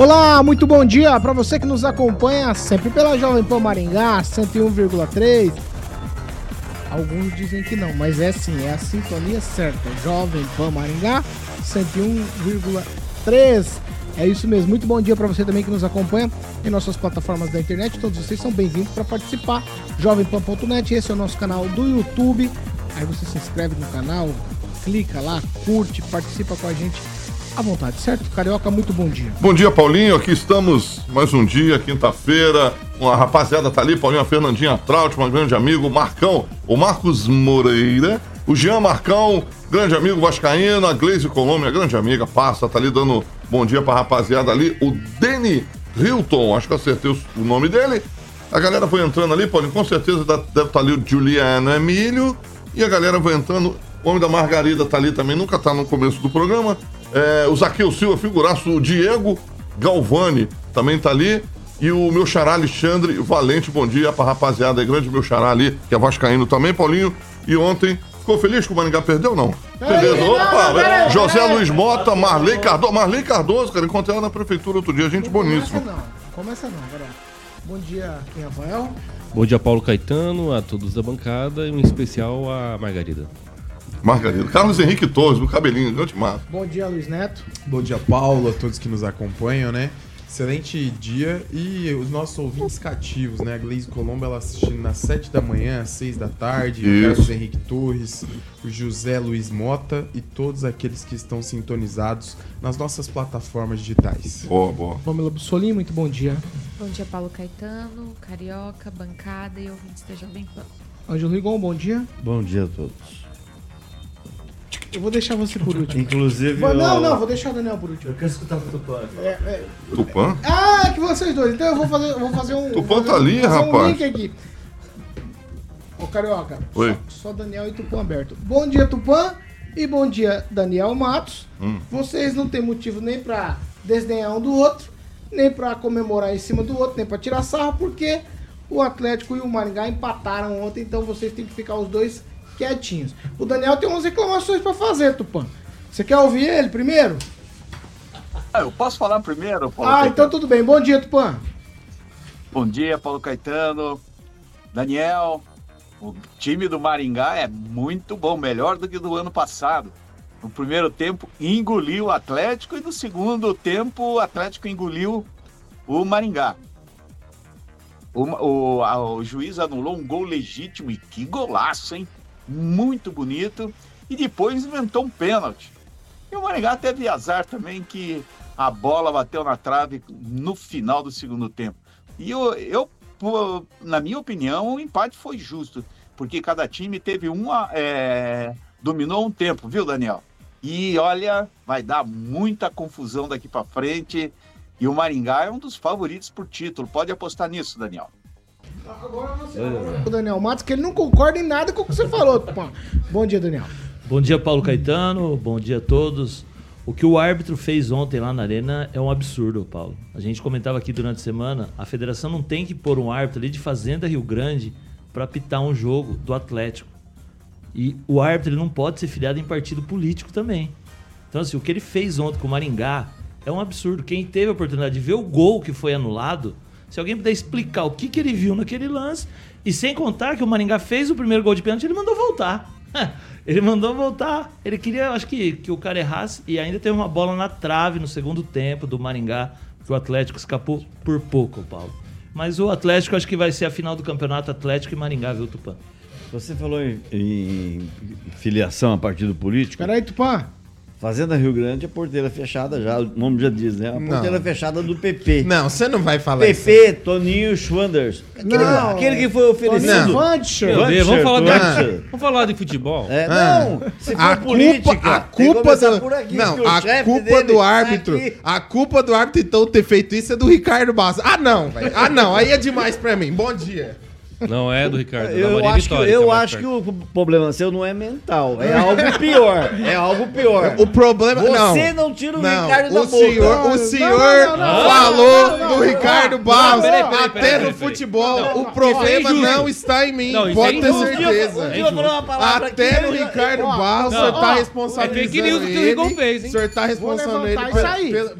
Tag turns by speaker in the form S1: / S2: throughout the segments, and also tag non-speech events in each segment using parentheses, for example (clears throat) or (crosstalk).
S1: Olá, muito bom dia para você que nos acompanha sempre pela Jovem Pan Maringá 101,3. Alguns dizem que não, mas é sim, é a sintonia certa. Jovem Pan Maringá 101,3. É isso mesmo. Muito bom dia para você também que nos acompanha em nossas plataformas da internet. Todos vocês são bem-vindos para participar. Jovempan.net, esse é o nosso canal do YouTube. Aí você se inscreve no canal, clica lá, curte, participa com a gente à vontade, certo? Carioca, muito bom dia.
S2: Bom dia, Paulinho. Aqui estamos mais um dia, quinta-feira. Uma rapaziada tá ali, Paulinho, a Fernandinha Trautmann, grande amigo, Marcão, o Marcos Moreira, o Jean Marcão, grande amigo Vascaíno, a Gleise Colômbia, grande amiga, passa, tá ali dando bom dia pra rapaziada ali. O Deni Hilton, acho que acertei o nome dele. A galera foi entrando ali, Paulinho, com certeza deve estar tá ali o Juliano Emílio. E a galera vai entrando. O homem da Margarida tá ali também, nunca tá no começo do programa. É, o Zaqueu Silva, figuraço, o Diego Galvani também tá ali. E o meu xará Alexandre Valente, bom dia pra rapaziada aí, grande meu xará ali, que é vascaíno também, Paulinho. E ontem, ficou feliz que o Maringá perdeu, não? Beleza, opa, José Luiz Mota, Marley Cardoso, Marley Cardoso, cara, encontrei ela na prefeitura outro dia, gente boníssima.
S1: Começa não, começa não, galera. Bom dia, é Rafael?
S3: Bom dia, Paulo Caetano, a todos da bancada e em especial a Margarida.
S2: Margarida. Carlos Henrique Torres, no cabelinho, grande massa.
S1: Bom dia, Luiz Neto.
S4: Bom dia, Paulo, a todos que nos acompanham, né? Excelente dia e os nossos ouvintes cativos, né? A Gleise Colombo, ela assistindo nas 7 da manhã, às 6 da tarde, o Carlos Henrique Torres, o José Luiz Mota e todos aqueles que estão sintonizados nas nossas plataformas digitais.
S2: Boa, boa.
S1: Pamela Bussolini, muito bom dia.
S5: Bom dia, Paulo Caetano, Carioca, bancada e ouvintes da Jovem Pan.
S1: Ângelo Rigon, bom dia.
S6: Bom dia a todos.
S1: Eu vou deixar você por último.
S6: Inclusive.
S1: Vou- Não,
S6: eu-
S1: não, vou deixar o Daniel por último.
S6: Eu quero escutar o Tupã.
S1: É, é.
S2: Tupã?
S1: Ah, é que vocês dois. Então eu vou fazer, eu vou fazer um.
S2: Tupã
S1: fazer-
S2: tá ali,
S1: fazer Um
S2: rapaz.
S1: link aqui. Ô, Carioca.
S2: Oi.
S1: Só, só Daniel e Tupã aberto. Bom dia, Tupã. E bom dia, Daniel Matos.
S2: Hum.
S1: Vocês não têm motivo nem pra desdenhar um do outro, nem pra comemorar em cima do outro, nem pra tirar sarro, porque o Atlético e o Maringá empataram ontem, então vocês têm que ficar os dois quietinhos. O Daniel tem umas reclamações pra fazer, Tupã. Você quer ouvir ele primeiro?
S7: Ah, eu posso falar primeiro, Paulo
S1: Ah,
S7: Caetano?
S1: então tudo bem. Bom dia, Tupã.
S7: Bom dia, Paulo Caetano, Daniel. O time do Maringá é muito bom, melhor do que do ano passado. No primeiro tempo, engoliu o Atlético e no segundo tempo, o Atlético engoliu o Maringá. O, o- a- o juiz anulou um gol legítimo e que golaço, hein? Muito bonito. E depois inventou um pênalti. E o Maringá teve azar também que a bola bateu na trave no final do segundo tempo. E eu, eu na minha opinião, o empate foi justo, porque cada time teve uma. é, dominou um tempo, viu, Daniel? E olha, vai dar muita confusão daqui para frente. E o Maringá é um dos favoritos por título. Pode apostar nisso, Daniel.
S1: Agora você o Daniel Matos, que ele não concorda em nada com o que você falou, Tupã. Bom dia, Daniel.
S6: Bom dia, Paulo Caetano. Bom dia a todos. O que o árbitro fez ontem lá na Arena é um absurdo, Paulo. A gente comentava aqui durante a semana, a federação não tem que pôr um árbitro ali de Fazenda Rio Grande para apitar um jogo do Atlético. E o árbitro ele não pode ser filiado em partido político também. Então, assim, o que ele fez ontem com o Maringá é um absurdo. Quem teve a oportunidade de ver o gol que foi anulado, se alguém puder explicar o que, que ele viu naquele lance, e sem contar que o Maringá fez o primeiro gol de pênalti, ele mandou voltar. (laughs) ele mandou voltar. Ele queria, acho que, que o cara errasse, e ainda teve uma bola na trave no segundo tempo do Maringá, que o Atlético escapou por pouco, Paulo. Mas o Atlético acho que vai ser a final do campeonato Atlético e Maringá, viu, Tupã?
S8: Você falou em, em filiação a partido político.
S1: Peraí, Tupã.
S8: Fazenda Rio Grande é porteira fechada já, o nome já diz, né? A
S4: Não.
S8: porteira fechada do PP.
S4: Não, você não vai falar isso.
S8: PP, Toninho Schwanders. Aquele,
S1: Não.
S8: aquele que foi oferecido.
S1: Não. Vancher.
S3: Vamos falar, de, vamos falar de futebol.
S8: É,
S4: Ah.
S8: não, se for
S4: A
S8: política,
S4: culpa, a culpa do,
S8: por aqui,
S4: não, a culpa do
S8: tá
S4: árbitro,
S8: aqui.
S4: a culpa do árbitro então ter feito isso é do Ricardo Bassa. Ah não, velho. Ah não, aí é demais pra mim. Bom dia.
S3: Não é do Ricardo, da
S8: Eu
S3: Maria
S8: acho, que,
S3: Vitória.
S8: eu
S3: é mais
S8: acho que o problema seu não é mental, é algo pior. É algo pior.
S4: O problema não.
S8: Você não tira o
S4: Não,
S8: Ricardo da
S4: o
S8: boca.
S4: senhor,
S1: Não,
S4: o senhor
S1: não, não, não,
S4: falou do Ricardo Barros até no futebol. O problema
S3: é
S4: não está em mim, pode
S3: é
S4: ter
S3: injusto.
S4: certeza. Até
S8: aqui,
S4: no Ricardo Barros, o senhor tá
S3: ó,
S4: responsabilizando
S3: é fake news que o
S4: ele.
S3: Rigon fez, hein?
S4: O senhor tá responsabilizando ele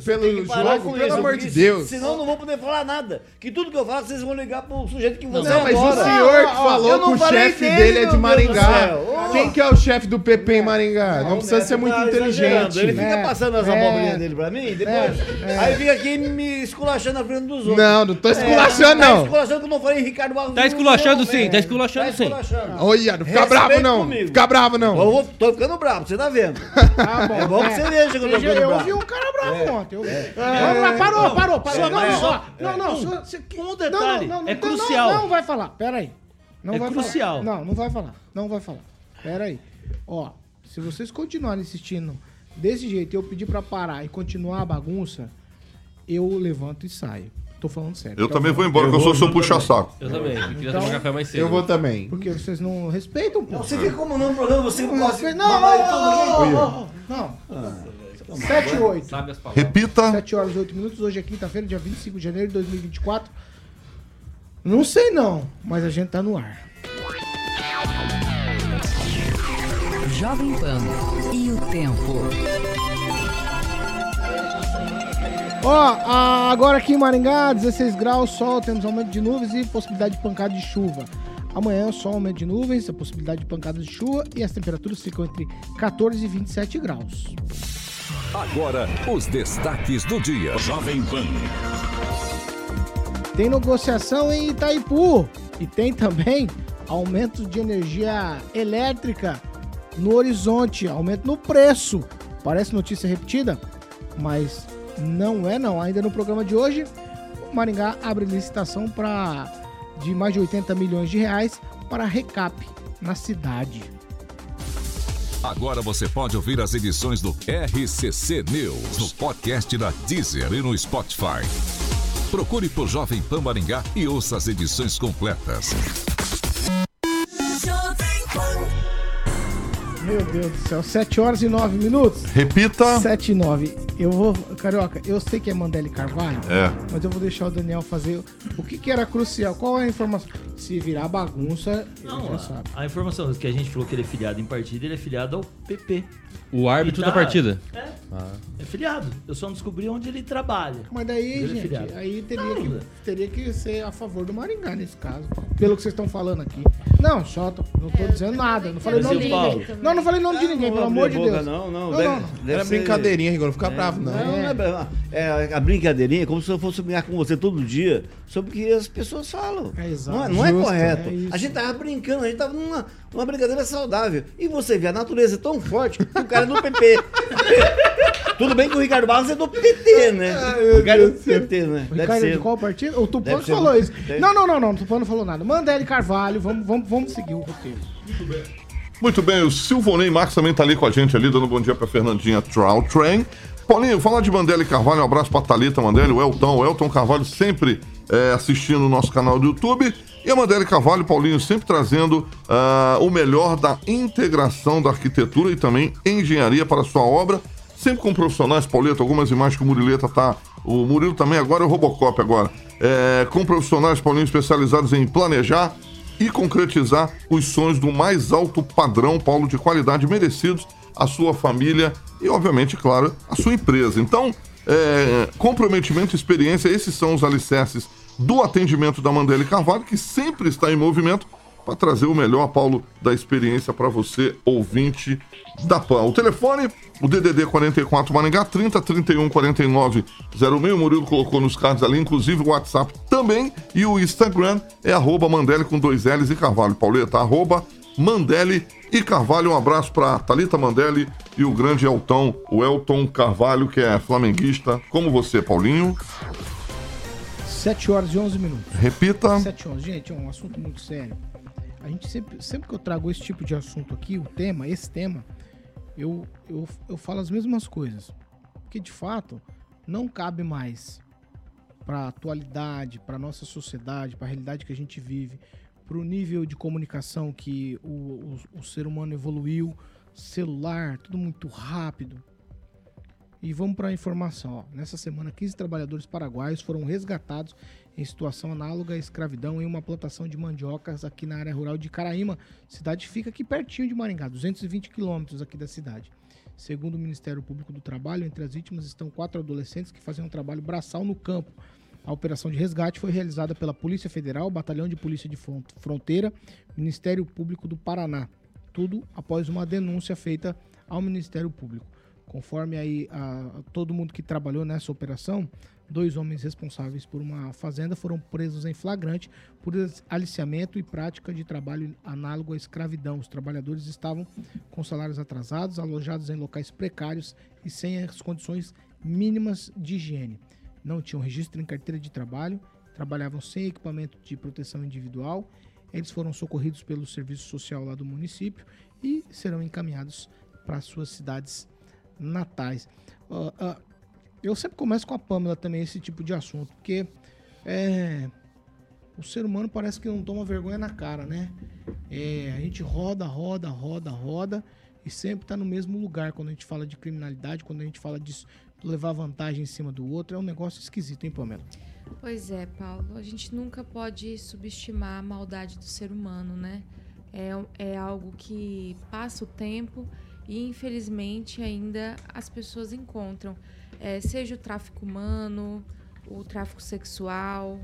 S4: pelo,
S8: que
S4: jogo, pelo amor de Deus.
S8: Senão eu não vou poder falar nada. Que tudo que eu falo, vocês vão ligar pro sujeito que você
S4: Não, mas o senhor que falou
S8: eu não
S4: que o chefe
S8: dele,
S4: dele é de Maringá. Quem que é o chefe do PP em Maringá? Não precisa ser muito
S8: tá exagerando.
S4: inteligente.
S8: Ele fica
S1: É,
S8: passando as
S1: é,
S8: abobrinhas dele pra mim, depois.
S1: é.
S8: Aí fica aqui me esculachando na frente dos outros.
S4: Não, não tô esculachando,
S8: Tá
S4: não.
S8: esculachando que eu não falei Ricardo Barros.
S3: Tá esculachando
S8: não,
S3: sim, tá esculachando sim.
S8: esculachando.
S4: Olha, não fica bravo não. Fica bravo
S8: Eu
S4: não.
S8: vou, tô ficando bravo, você tá vendo?
S1: Tá bom.
S8: É bom que você veja que eu tô
S1: Eu,
S8: ficando
S1: eu
S8: bravo.
S1: vi um cara bravo ontem. eu. Vamos lá, parou, parou, parou.
S6: só-
S1: Não, não,
S6: só-
S1: não, não, só- você-
S6: Um detalhe,
S1: não, não,
S6: é
S1: não,
S6: crucial.
S1: Não, não vai falar, pera aí. Não
S6: É
S1: vai
S6: crucial.
S1: Falar. Não, não vai falar, não vai falar. Pera aí. Ó, se vocês continuarem insistindo desse jeito e eu pedir pra parar e continuar a bagunça, eu levanto e saio. Tô falando sério.
S2: Eu
S1: Então,
S2: também vou embora, que eu sou seu puxa-saco.
S3: Eu também. Eu queria
S1: Então,
S3: tomar café mais cedo.
S4: Eu vou também.
S1: Porque vocês não respeitam, pô.
S8: Você fica como não programa, você
S1: Não,
S8: gosta
S1: não,
S8: mundo.
S1: não, não, não. 7 e 8.
S3: Sabe as palavras.
S2: Repita.
S1: 7 horas e 8 minutos. Hoje é quinta-feira, dia 25 de janeiro de 2024. Não sei não, mas a gente tá no ar.
S9: Jovem Pan e o tempo.
S1: Ó, a- agora aqui em Maringá, 16 graus, sol, temos aumento de nuvens e possibilidade de pancada de chuva. Amanhã, só aumento de nuvens, a possibilidade de pancadas de chuva e as temperaturas ficam entre 14 e 27 graus.
S10: Agora, os destaques do dia.
S11: Jovem Pan.
S1: Tem negociação em Itaipu e tem também aumento de energia elétrica no horizonte, aumento no preço. Parece notícia repetida, mas não é não. Ainda no programa de hoje, o Maringá abre licitação para de mais de 80 milhões de reais para recap na cidade.
S10: Agora você pode ouvir as edições do RCC News no podcast da Deezer e no Spotify. Procure por Jovem Pan Maringá e ouça as edições completas.
S1: Meu Deus do céu, 7 horas e 9 minutos.
S2: Repita.
S1: 7 e 9. Eu vou, Carioca, eu sei que é Mandele Carvalho,
S2: É.
S1: mas eu vou deixar o Daniel fazer o que, que era crucial. Qual é a informação? Se virar bagunça,
S6: Não,
S1: já
S6: a,
S1: sabe.
S6: a informação que a gente falou que ele é filiado em partida, ele é filiado ao PP.
S3: O árbitro
S6: tá-
S3: da partida.
S6: É, é filiado. Eu só não descobri onde ele trabalha.
S1: Mas daí,
S6: Ele é
S1: gente,
S6: filiado.
S1: aí teria,
S6: Não,
S1: que, teria que ser a favor do Maringá nesse caso. Pelo que vocês estão falando aqui. Não, só tô, não tô dizendo nada. Não falei
S6: Mas
S1: nome
S6: e
S1: de
S6: o Paulo?
S1: ninguém. Não, não falei nome de ninguém,
S8: Não
S1: pelo amor de Deus.
S8: Não, não,
S1: Não,
S8: deve-
S1: não.
S8: deve
S4: Era
S8: ser-
S4: brincadeirinha, Rigor. Não fica bravo, não.
S8: Não, não é, é a brincadeirinha é como se eu fosse brincar com você todo dia sobre o que as pessoas falam.
S1: É exato.
S8: Não é, não é
S1: Justo,
S8: correto.
S1: é isso.
S8: a gente tava brincando, a gente tava numa, numa brincadeira saudável. E você vê a natureza tão forte que o cara é do PP. (laughs) Tudo bem que o Ricardo Barros é do PT, né? o Ricardo é do PT, né?
S1: O
S8: Deve
S1: Ricardo
S8: ser.
S1: de qual partido? O Tupano
S8: Deve ser-
S1: falou isso.
S8: deve-
S1: Não, não, não, não. O Tupano não falou nada. Mandele Carvalho, vamos, vamos, vamos seguir o roteiro.
S2: Muito bem, o Silvonei Marques também tá ali com a gente ali, dando bom dia pra Fernandinha Trout Train. Paulinho, falar de Mandela e Carvalho, um abraço pra Thalita Mandela, o Elton, o Elton Carvalho sempre é, assistindo o nosso canal do YouTube. E a Mandela e Carvalho, Paulinho, sempre trazendo ah, o melhor da integração da arquitetura e também engenharia para a sua obra. Sempre com profissionais, Pauleta, algumas imagens que o Murileta tá. O Murilo também agora é o Robocop agora. É, com profissionais, Paulinho, especializados em planejar, e concretizar os sonhos do mais alto padrão, Paulo, de qualidade merecidos à sua família e, obviamente, claro, à sua empresa. Então, é, comprometimento e experiência, esses são os alicerces do atendimento da Mandela Carvalho, que sempre está em movimento para trazer o melhor, Paulo, da experiência para você, ouvinte da PAN. O telefone, o DDD 44 Maringá, 30 31 49 06. O Murilo colocou nos cards ali, inclusive o WhatsApp também. E o Instagram é arroba Mandele com dois L's e Carvalho. Pauleta, arroba Mandele e Carvalho. Um abraço para Thalita Mandele e o grande Elton, o Elton Carvalho, que é flamenguista. Como você, Paulinho?
S1: 7 horas e 11 minutos.
S2: Repita.
S1: 7 horas. Gente, é um assunto muito sério. A gente sempre, sempre que eu trago esse tipo de assunto aqui, o tema, esse tema, eu, eu, eu falo as mesmas coisas. Porque de fato, não cabe mais para a atualidade, para nossa sociedade, para a realidade que a gente vive, para o nível de comunicação que o, o, o ser humano evoluiu, celular, tudo muito rápido. E vamos para a informação. Ó. Nessa semana, 15 trabalhadores paraguaios foram resgatados em situação análoga à escravidão em uma plantação de mandiocas aqui na área rural de Caraíma. Cidade fica aqui pertinho de Maringá, 220 quilômetros aqui da cidade. Segundo o Ministério Público do Trabalho, entre as vítimas estão quatro adolescentes que faziam um trabalho braçal no campo. A operação de resgate foi realizada pela Polícia Federal, Batalhão de Polícia de Fronteira, Ministério Público do Paraná. Tudo após uma denúncia feita ao Ministério Público. Conforme aí a, todo mundo que trabalhou nessa operação, dois homens responsáveis por uma fazenda foram presos em flagrante por aliciamento e prática de trabalho análogo à escravidão. Os trabalhadores estavam com salários atrasados, alojados em locais precários e sem as condições mínimas de higiene. Não tinham registro em carteira de trabalho, trabalhavam sem equipamento de proteção individual. Eles foram socorridos pelo serviço social lá do município e serão encaminhados para suas cidades natais. Uh, uh, eu sempre começo com a Pamela também esse tipo de assunto, porque é, o ser humano parece que não toma vergonha na cara, né? É, a gente roda, roda, roda, roda e sempre está no mesmo lugar quando a gente fala de criminalidade, quando a gente fala de levar vantagem em cima do outro. É um negócio esquisito, hein, Pamela?
S5: Pois é, Paulo. A gente nunca pode subestimar a maldade do ser humano, né? É, é algo que passa o tempo e infelizmente ainda as pessoas encontram, é, seja o tráfico humano, o tráfico sexual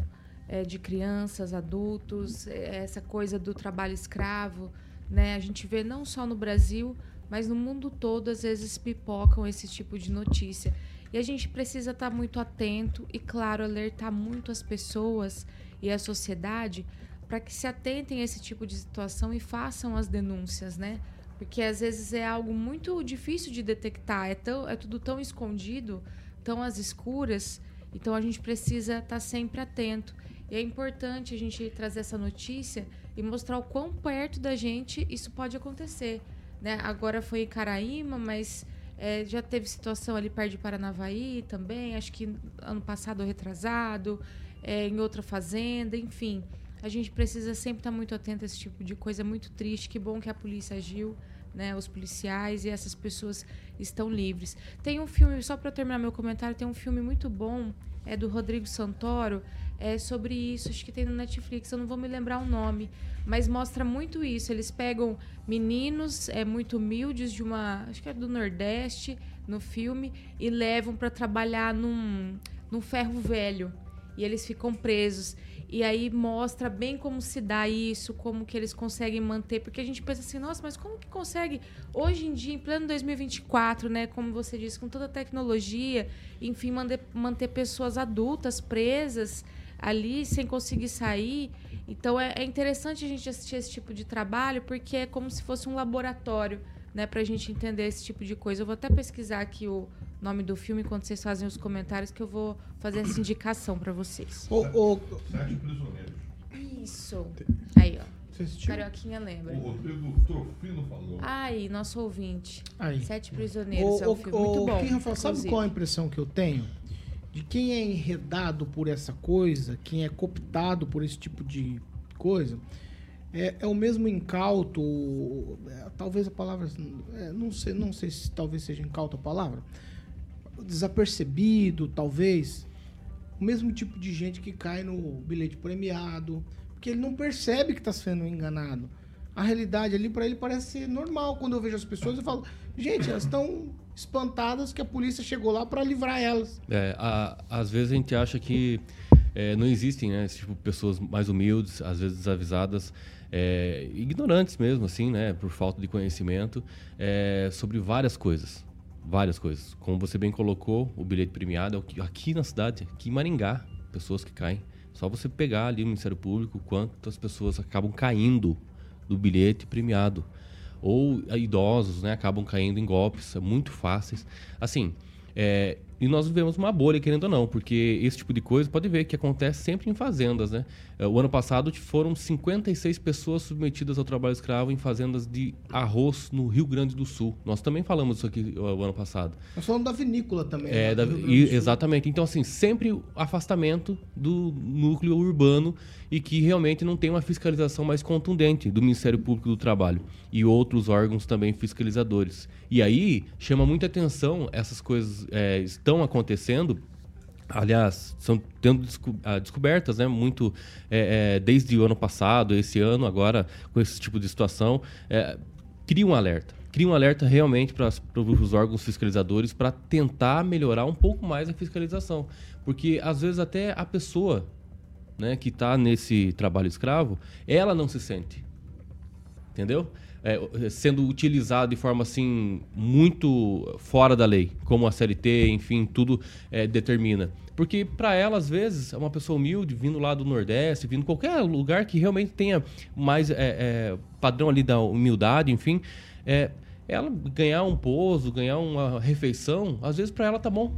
S5: é, de crianças, adultos, é, essa coisa do trabalho escravo, né? A gente vê não só no Brasil, mas no mundo todo às vezes pipocam esse tipo de notícia. E a gente precisa estar muito atento e, claro, alertar muito as pessoas e a sociedade para que se atentem a esse tipo de situação e façam as denúncias, né? Porque às vezes é algo muito difícil de detectar, é, tão, é tudo tão escondido, tão às escuras, então a gente precisa estar tá sempre atento. E é importante a gente trazer essa notícia e mostrar o quão perto da gente isso pode acontecer. Né? Agora foi em Caraíma, mas é, já teve situação ali perto de Paranavaí também, acho que ano passado retrasado, é, em outra fazenda, enfim a gente precisa sempre estar muito atento a esse tipo de coisa. Muito triste. Que bom que a polícia agiu, né? Os policiais e essas pessoas estão livres. Tem um filme, só para terminar meu comentário, tem um filme muito bom, é do Rodrigo Santoro, é sobre isso. Acho que tem no Netflix. Eu não vou me lembrar o nome, mas mostra muito isso. Eles pegam meninos, é muito humildes de uma, acho que é do Nordeste, no filme, e levam para trabalhar num, num ferro velho. E eles ficam presos. E aí mostra bem como se dá isso, como que eles conseguem manter, porque a gente pensa assim, nossa, mas como que consegue hoje em dia, em pleno 2024, né, como você disse, com toda a tecnologia, enfim, manter, manter pessoas adultas presas ali sem conseguir sair. Então é, é interessante a gente assistir esse tipo de trabalho, porque é como se fosse um laboratório, né, para a gente entender esse tipo de coisa. Eu vou até pesquisar aqui o nome do filme quando vocês fazem os comentários que eu vou fazer essa indicação para vocês.
S1: O, o...
S2: Sete prisioneiros.
S5: Isso. Aí, ó. Carioquinha lembra.
S2: O Rodrigo Trofino falou.
S5: Aí, nosso ouvinte.
S1: Aí.
S5: Sete Prisioneiros.
S1: O,
S5: é um filme muito bom.
S1: Quem, Rafael, sabe qual a impressão que eu tenho? De quem é enredado por essa coisa, quem é cooptado por esse tipo de coisa, é, é o mesmo incauto, é, talvez a palavra, é, não sei, não sei se talvez seja incauto a palavra, desapercebido, talvez. O mesmo tipo de gente que cai no bilhete premiado, porque ele não percebe que está sendo enganado. A realidade ali para ele parece normal. Quando eu vejo as pessoas, eu falo, gente, elas estão espantadas que a polícia chegou lá para livrar elas.
S3: É, a, às vezes a gente acha que é, não existem, né, esse tipo de pessoas mais humildes, às vezes desavisadas, é, ignorantes mesmo, assim, né, por falta de conhecimento é, sobre várias coisas várias coisas. Como você bem colocou, o bilhete premiado é aqui na cidade, aqui em Maringá, pessoas que caem. Só você pegar ali no Ministério Público quantas pessoas acabam caindo do bilhete premiado. ou idosos, né, acabam caindo em golpes muito fáceis. Assim, é, e nós vivemos uma bolha, querendo ou não, porque esse tipo de coisa pode ver que acontece sempre em fazendas, né? É, O ano passado foram 56 pessoas submetidas ao trabalho escravo em fazendas de arroz no Rio Grande do Sul. Nós também falamos isso aqui o ano passado.
S1: Nós falamos da vinícola também.
S3: É,
S1: né,
S3: da- e- exatamente. Então, assim, sempre o afastamento do núcleo urbano e que realmente não tem uma fiscalização mais contundente do Ministério Público do Trabalho e outros órgãos também fiscalizadores. E aí chama muita atenção essas coisas é, estão acontecendo. Aliás, estão tendo desco- ah, descobertas, né? Muito é, é, desde o ano passado, esse ano, agora, com esse tipo de situação. É, cria um alerta. Cria um alerta realmente para os órgãos fiscalizadores para tentar melhorar um pouco mais a fiscalização. Porque, às vezes, até a pessoa né, que está nesse trabalho escravo, ela não se sente. Entendeu? É, sendo utilizado de forma assim muito fora da lei, como a CLT, enfim, tudo é, determina. Porque para ela, às vezes, é uma pessoa humilde, vindo lá do Nordeste, vindo qualquer lugar que realmente tenha mais é, é, padrão ali da humildade, enfim, é, ela ganhar um pouso, ganhar uma refeição, às vezes para ela tá bom.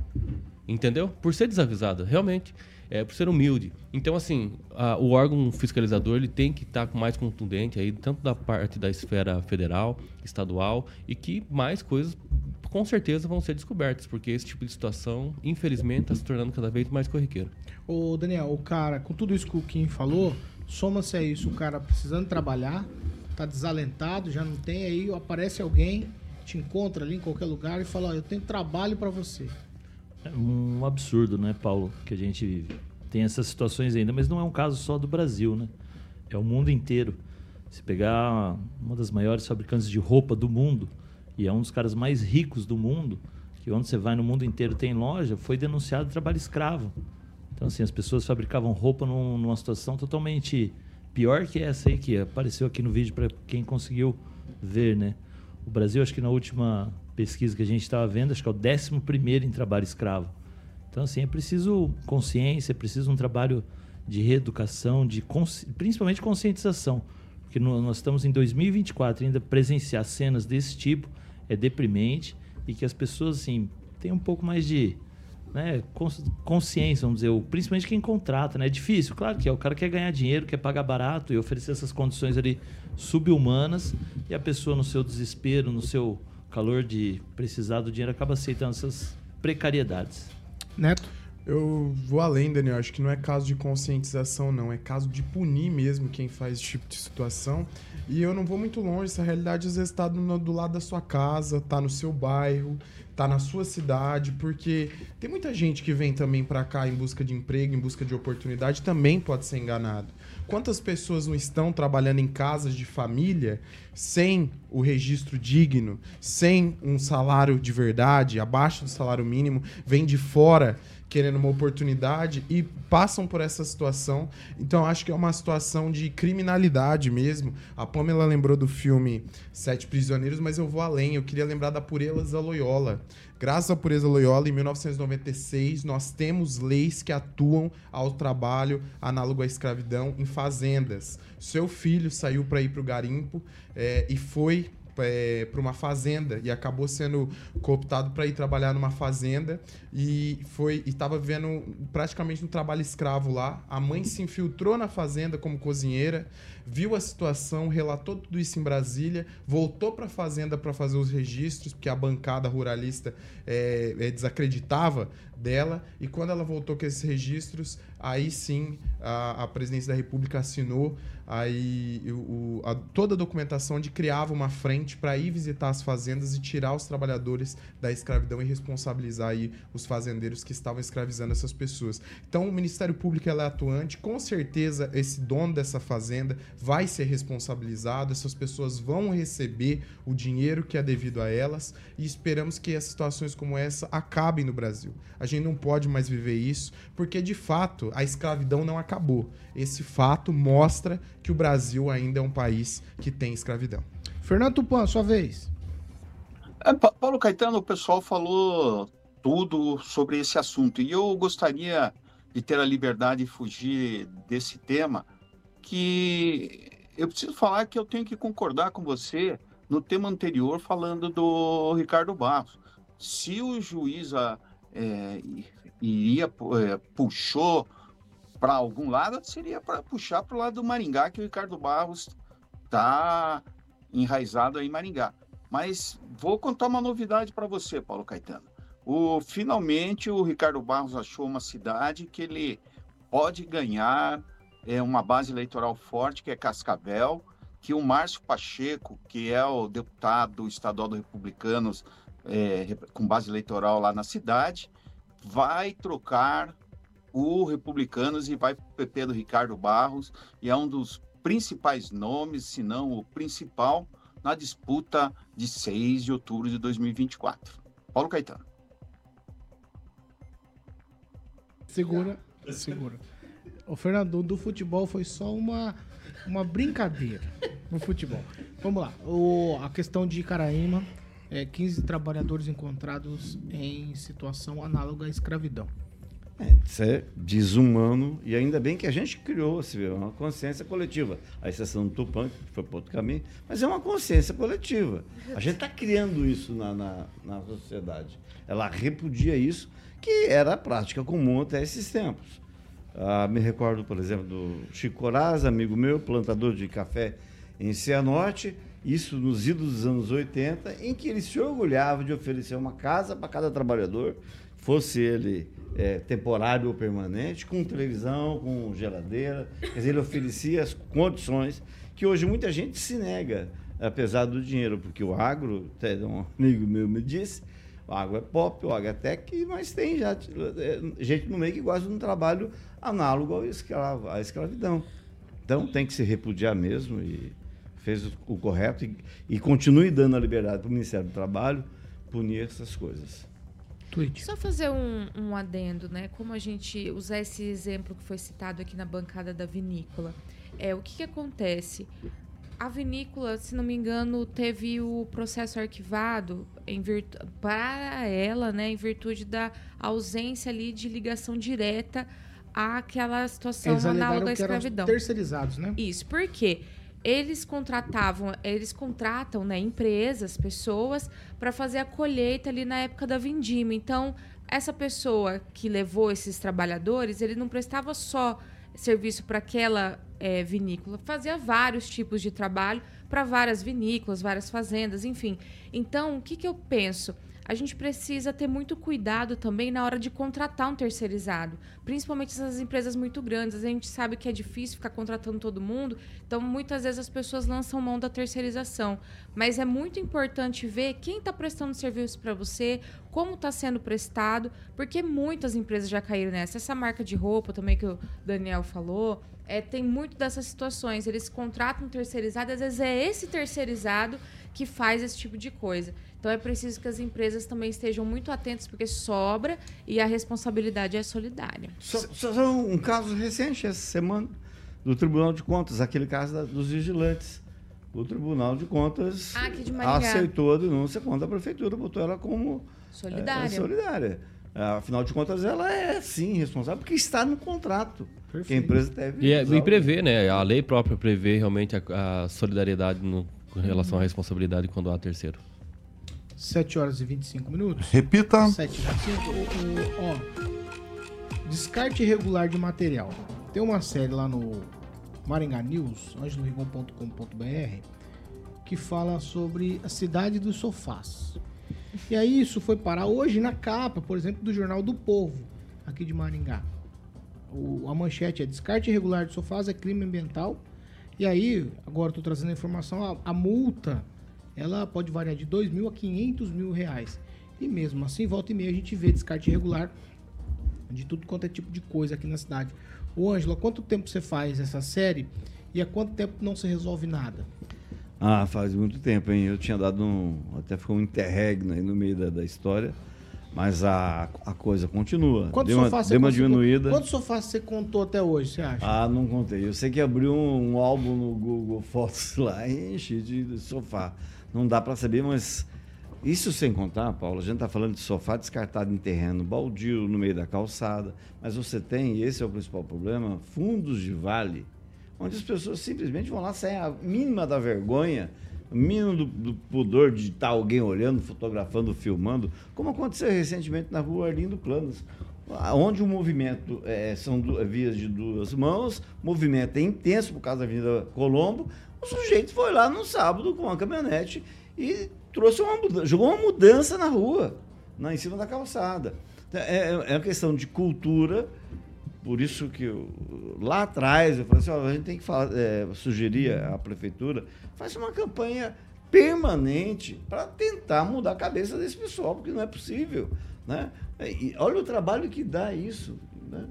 S3: Entendeu? Por ser desavisada, realmente. É, por ser humilde. Então, assim, a- o órgão fiscalizador ele tem que estar mais contundente aí, tanto da parte da esfera federal, estadual, e que mais coisas com certeza vão ser descobertas, porque esse tipo de situação, infelizmente, está se tornando cada vez mais corriqueiro.
S1: Ô, Daniel, o cara, com tudo isso que o Kim falou, soma-se a isso, o cara precisando trabalhar, tá desalentado, já não tem, aí aparece alguém, te encontra ali em qualquer lugar e fala, ó, eu tenho trabalho pra você.
S6: É um absurdo, né, Paulo? Que a gente tem essas situações ainda, mas não é um caso só do Brasil, né? É o mundo inteiro. Se pegar uma das maiores fabricantes de roupa do mundo, e é um dos caras mais ricos do mundo, que onde você vai no mundo inteiro tem loja, foi denunciado trabalho escravo. Então, assim, as pessoas fabricavam roupa num- numa situação totalmente pior que essa aí, que apareceu aqui no vídeo para quem conseguiu ver, né? O Brasil, acho que na última pesquisa que a gente estava vendo, acho que é o 11 primeiro em trabalho escravo. Então, assim, é preciso consciência, é preciso um trabalho de reeducação, de consci- principalmente conscientização. Porque nós estamos em 2024 ainda presenciar cenas desse tipo é deprimente e que as pessoas, assim, tenham um pouco mais de né, cons- consciência, vamos dizer, principalmente quem contrata, né? É difícil, claro que é. O cara quer ganhar dinheiro, quer pagar barato e oferecer essas condições ali subhumanas e a pessoa no seu desespero, no seu calor de precisar do dinheiro, acaba aceitando essas precariedades.
S1: Neto?
S4: Eu vou além, Daniel. Acho que não é caso de conscientização, não. É caso de punir mesmo quem faz esse tipo de situação. E eu não vou muito longe. Essa realidade às vezes está do, lado da sua casa, tá no seu bairro, tá na sua cidade, porque tem muita gente que vem também para cá em busca de emprego, em busca de oportunidade, também pode ser enganado. Quantas pessoas não estão trabalhando em casas de família sem o registro digno, sem um salário de verdade, abaixo do salário mínimo, vem de fora querendo uma oportunidade e passam por essa situação. Então acho que é uma situação de criminalidade mesmo. A Pamela lembrou do filme Sete Prisioneiros, mas eu vou além. Eu queria lembrar da Pureza Loyola. Graças à Pureza Loyola, em 1996, nós temos leis que atuam ao trabalho análogo à escravidão em fazendas. Seu filho saiu para ir para o garimpo eh, e foi para uma fazenda e acabou sendo cooptado para ir trabalhar numa fazenda e foi estava vivendo praticamente um trabalho escravo lá. A mãe se infiltrou na fazenda como cozinheira, viu a situação, relatou tudo isso em Brasília, voltou para a fazenda para fazer os registros, porque a bancada ruralista eh, eh, desacreditava dela. E quando ela voltou com esses registros, aí sim a, a presidência da República assinou aí o, a- toda a documentação onde criava uma frente para ir visitar as fazendas e tirar os trabalhadores da escravidão e responsabilizar aí os fazendeiros que estavam escravizando essas pessoas. Então o Ministério Público é atuante, com certeza esse dono dessa fazenda vai ser responsabilizado, essas pessoas vão receber o dinheiro que é devido a elas e esperamos que as situações como essa acabem no Brasil. A gente não pode mais viver isso, porque de fato a escravidão não acabou. Esse fato mostra que o Brasil ainda é um país que tem escravidão.
S1: Fernando Tupan, sua vez.
S7: É, Pa- Paulo Caetano, o pessoal falou tudo sobre esse assunto e eu gostaria de ter a liberdade de fugir desse tema, que eu preciso falar que eu tenho que concordar com você no tema anterior falando do Ricardo Barros. Se o juiz ah, é, iria é, puxou para algum lado, seria para puxar para o lado do Maringá, que o Ricardo Barros está enraizado aí em Maringá. Mas vou contar uma novidade para você, Paulo Caetano. O, finalmente o Ricardo Barros achou uma cidade que ele pode ganhar é, uma base eleitoral forte, que é Cascavel, que o Márcio Pacheco, que é o deputado estadual do Republicanos é, com base eleitoral lá na cidade, vai trocar o Republicanos e vai para o PP do Ricardo Barros, e é um dos principais nomes, se não o principal, na disputa de 6 de outubro de 2024. Paulo Caetano.
S1: Segura, (laughs) segura. O Fernando, do futebol foi só uma, uma brincadeira no futebol. Vamos lá. O, a questão de Caraíma, é, 15 trabalhadores encontrados em situação análoga à escravidão.
S8: É, isso é desumano e ainda bem que a gente criou vê, uma consciência coletiva. A exceção do Tupã, que foi para outro caminho, mas é uma consciência coletiva. A gente está criando isso na, na, na, sociedade. Ela repudia isso, que era a prática comum até esses tempos. Ah, me recordo, por exemplo, do Chico Coraz, amigo meu, plantador de café em Cianorte, isso nos idos dos anos 80, em que ele se orgulhava de oferecer uma casa para cada trabalhador, fosse ele é, temporário ou permanente, com televisão, com geladeira. Quer dizer, ele oferecia as condições que hoje muita gente se nega, apesar do dinheiro, porque o agro, até um amigo meu me disse, o agro é pop, o agro é tech, mas tem já é, gente no meio que gosta de um trabalho análogo ao escravo, à escravidão. Então tem que se repudiar mesmo e fez o, o correto e, e continue dando a liberdade para o Ministério do Trabalho punir essas coisas.
S5: Tweet. Só fazer um, um adendo, né? Como a gente usar esse exemplo que foi citado aqui na bancada da vinícola. É, o que, que acontece? A vinícola, se não me engano, teve o processo arquivado em virtu... para ela, né, em virtude da ausência ali de ligação direta àquela situação
S1: Eles
S5: análoga à escravidão.
S1: terceirizados, né?
S5: Isso, por quê? Eles contratavam, eles contratam, né, empresas, pessoas para fazer a colheita ali na época da vindima. Então, essa pessoa que levou esses trabalhadores, ele não prestava só serviço para aquela é, vinícola, fazia vários tipos de trabalho para várias vinícolas, várias fazendas, enfim. Então, o que, que eu penso? A gente precisa ter muito cuidado também na hora de contratar um terceirizado, principalmente essas empresas muito grandes. A gente sabe que é difícil ficar contratando todo mundo, então muitas vezes as pessoas lançam mão da terceirização. Mas é muito importante ver quem está prestando serviço para você, como está sendo prestado, porque muitas empresas já caíram nessa. Essa marca de roupa também que o Daniel falou, é, tem muito dessas situações. Eles contratam um terceirizado, às vezes é esse terceirizado que faz esse tipo de coisa. Então é preciso que as empresas também estejam muito atentas, porque sobra e a responsabilidade é solidária.
S8: Só, só um caso recente essa semana do Tribunal de Contas, aquele caso da, dos vigilantes. O Tribunal de Contas
S5: ah,
S8: aceitou a denúncia contra a prefeitura, botou ela como
S5: solidária.
S8: É, solidária. Afinal de contas, ela é sim responsável porque está no contrato. Perfeito. Que a empresa deve.
S3: E, é, e prevê, né? A lei própria prevê realmente a, a solidariedade no, com relação à responsabilidade quando há terceiro.
S1: 7 horas e 25 minutos.
S2: Repita.
S1: 7 e 25. O, o, ó, descarte irregular de material. Tem uma série lá no Maringá News, angelorigon.com.br, que fala sobre a cidade dos sofás. E aí isso foi parar hoje na capa, por exemplo, do Jornal do Povo, aqui de Maringá. O, a manchete é descarte irregular de sofás é crime ambiental. E aí, agora estou trazendo a informação, a, a multa ela pode variar de 2 mil a 500 mil reais. E mesmo assim, volta e meia a gente vê descarte irregular de tudo quanto é tipo de coisa aqui na cidade. Ô Ângelo, há quanto tempo você faz essa série e há quanto tempo não se resolve nada?
S8: Ah, faz muito tempo, hein? Eu tinha dado um. Até ficou um interregno aí no meio da, da história. Mas a, a coisa continua.
S1: Quantos
S8: deu uma, deu uma diminuída.
S1: Quantos sofás você contou até hoje, você acha?
S8: Ah, não contei. Eu sei que abriu um, um álbum no Google Fotos (laughs) lá e enchi de sofá não dá para saber, mas isso sem contar, Paulo, a gente está falando de sofá descartado em terreno baldio, no meio da calçada, mas você tem, e esse é o principal problema, fundos de vale, onde as pessoas simplesmente vão lá, saem a mínima da vergonha, mínimo do, do pudor de estar alguém olhando, fotografando, filmando, como aconteceu recentemente na rua Arlindo Planos, onde o movimento é, são du- vias de duas mãos, movimento é intenso por causa da Avenida Colombo, o sujeito foi lá no sábado com uma caminhonete e trouxe uma mudança, jogou uma mudança na rua, na, em cima da calçada. Então, É, é uma questão de cultura, por isso que eu, lá atrás eu falei assim, ó, a gente tem que falar, é, sugerir à prefeitura, faz uma campanha permanente para tentar mudar a cabeça desse pessoal, porque não é possível. Né? E olha o trabalho que dá isso. Né?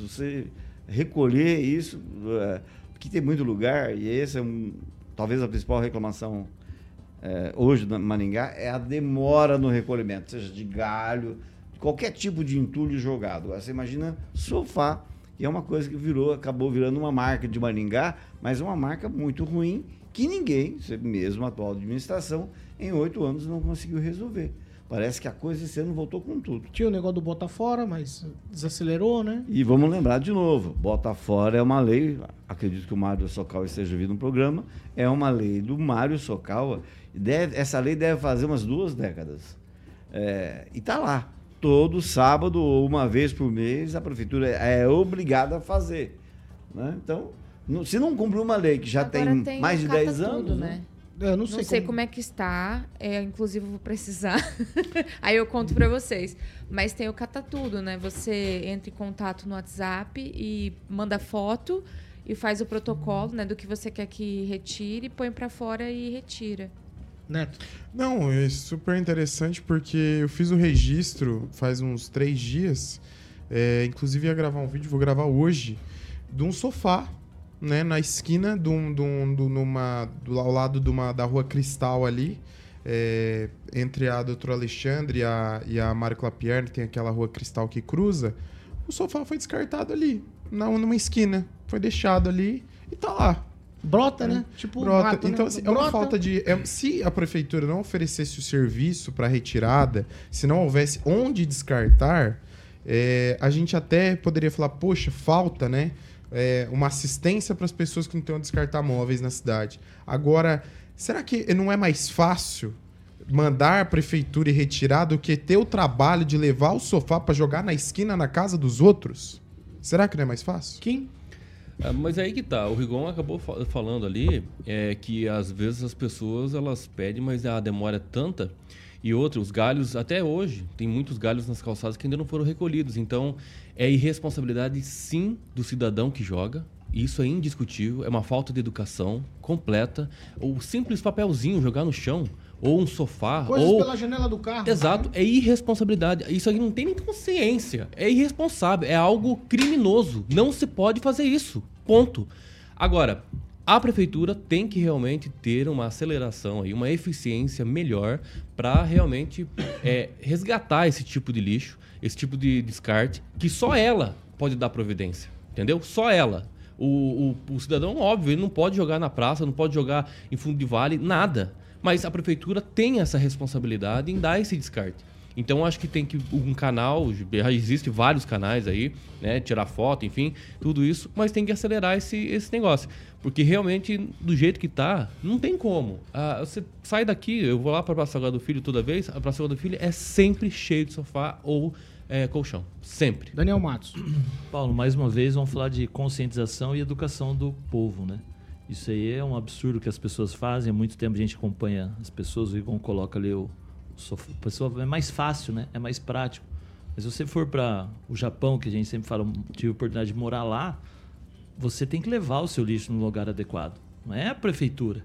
S8: Você recolher isso, é, porque tem muito lugar, e esse é um, talvez a principal reclamação é, hoje na Maringá, é a demora no recolhimento, seja de galho, qualquer tipo de entulho jogado. Você imagina sofá, que é uma coisa que virou, acabou virando uma marca de Maringá, mas é uma marca muito ruim que ninguém, mesmo a atual administração, em oito anos não conseguiu resolver. Parece que a coisa esse ano voltou com tudo.
S1: Tinha o negócio do bota fora, mas desacelerou, né?
S8: E vamos lembrar de novo, bota fora é uma lei, acredito que o Mário Socal esteja ouvindo no programa, é uma lei do Mário Socal, deve, essa lei deve fazer umas duas décadas. É, e está lá, todo sábado ou uma vez por mês a prefeitura é obrigada a fazer. né? Então, não- se não cumprir uma lei que já
S5: Agora
S8: tem, mais de
S5: Cata
S8: 10
S5: Tudo,
S8: anos,
S5: né?
S1: Eu não
S5: Não
S1: sei,
S5: sei,
S1: como...
S5: como... é que está. É, inclusive, eu vou precisar. (laughs) Aí eu conto pra vocês. Mas tem o Catatudo, né? Você entra em contato no WhatsApp e manda foto e faz o protocolo, né? Do que você quer que retire, põe pra fora e retira.
S1: Neto.
S4: Não, é super interessante porque eu fiz o registro faz uns três dias. É, inclusive ia gravar um vídeo, vou gravar hoje, de um sofá, né, na esquina um, um- do, numa, do, ao lado de uma, da rua Cristal ali, é, entre a Doutora Alexandre e a, e a Mário Clapierre, tem aquela rua Cristal que cruza. O sofá foi descartado ali, na, numa esquina. Foi deixado ali e tá lá.
S1: Brota, né? Tipo,
S4: Brota.
S1: mato, né?
S4: então, assim, é uma
S1: Brota.
S4: falta de. é- se a prefeitura não oferecesse o serviço para retirada, se não houvesse onde descartar, é, a gente até poderia falar, poxa, falta, né? É, uma assistência para as pessoas que não têm onde descartar móveis na cidade. Agora, será que não é mais fácil mandar a prefeitura e retirar do que ter o trabalho de levar o sofá para jogar na esquina na casa dos outros? Será que não é mais fácil?
S1: Kim?
S3: Ah, mas aí que tá, o Rigon acabou fa- falando ali é, que às vezes as pessoas elas pedem, mas a demora é tanta. E outro, os galhos, até hoje, tem muitos galhos nas calçadas que ainda não foram recolhidos. Então, é irresponsabilidade sim do cidadão que joga. Isso é indiscutível, é uma falta de educação completa. O simples papelzinho jogar no chão, ou um sofá,
S1: Coisas
S3: ou
S1: pela janela do carro.
S3: Exato, é irresponsabilidade. Isso aqui não tem nem consciência. É irresponsável, é algo criminoso. Não se pode fazer isso. Ponto. Agora, a prefeitura tem que realmente ter uma aceleração aí, uma eficiência melhor para realmente é, resgatar esse tipo de lixo, esse tipo de descarte, que só ela pode dar providência. Entendeu? Só ela. O, o, o cidadão, óbvio, ele não pode jogar na praça, não pode jogar em fundo de vale, nada. Mas a prefeitura tem essa responsabilidade em dar esse descarte. Então acho que tem que um canal, já existe vários canais aí, né, tirar foto, enfim, tudo isso, mas tem que acelerar esse, esse negócio, porque realmente do jeito que tá, não tem como. Ah, você sai daqui, eu vou lá para a Praça Sagrada do Filho toda vez, a Praça Sagrada do Filho é sempre cheio de sofá ou é, colchão, sempre.
S1: Daniel Matos. (clears throat)
S6: Paulo, mais uma vez vamos falar de conscientização e educação do povo, né? Isso aí é um absurdo que as pessoas fazem. Há muito tempo a gente acompanha as pessoas, o Igor coloca ali o pessoa é mais fácil, né? É mais prático. Mas se você for para o Japão, que a gente sempre fala, tive a oportunidade de morar lá, você tem que levar o seu lixo no lugar adequado. Não é a prefeitura.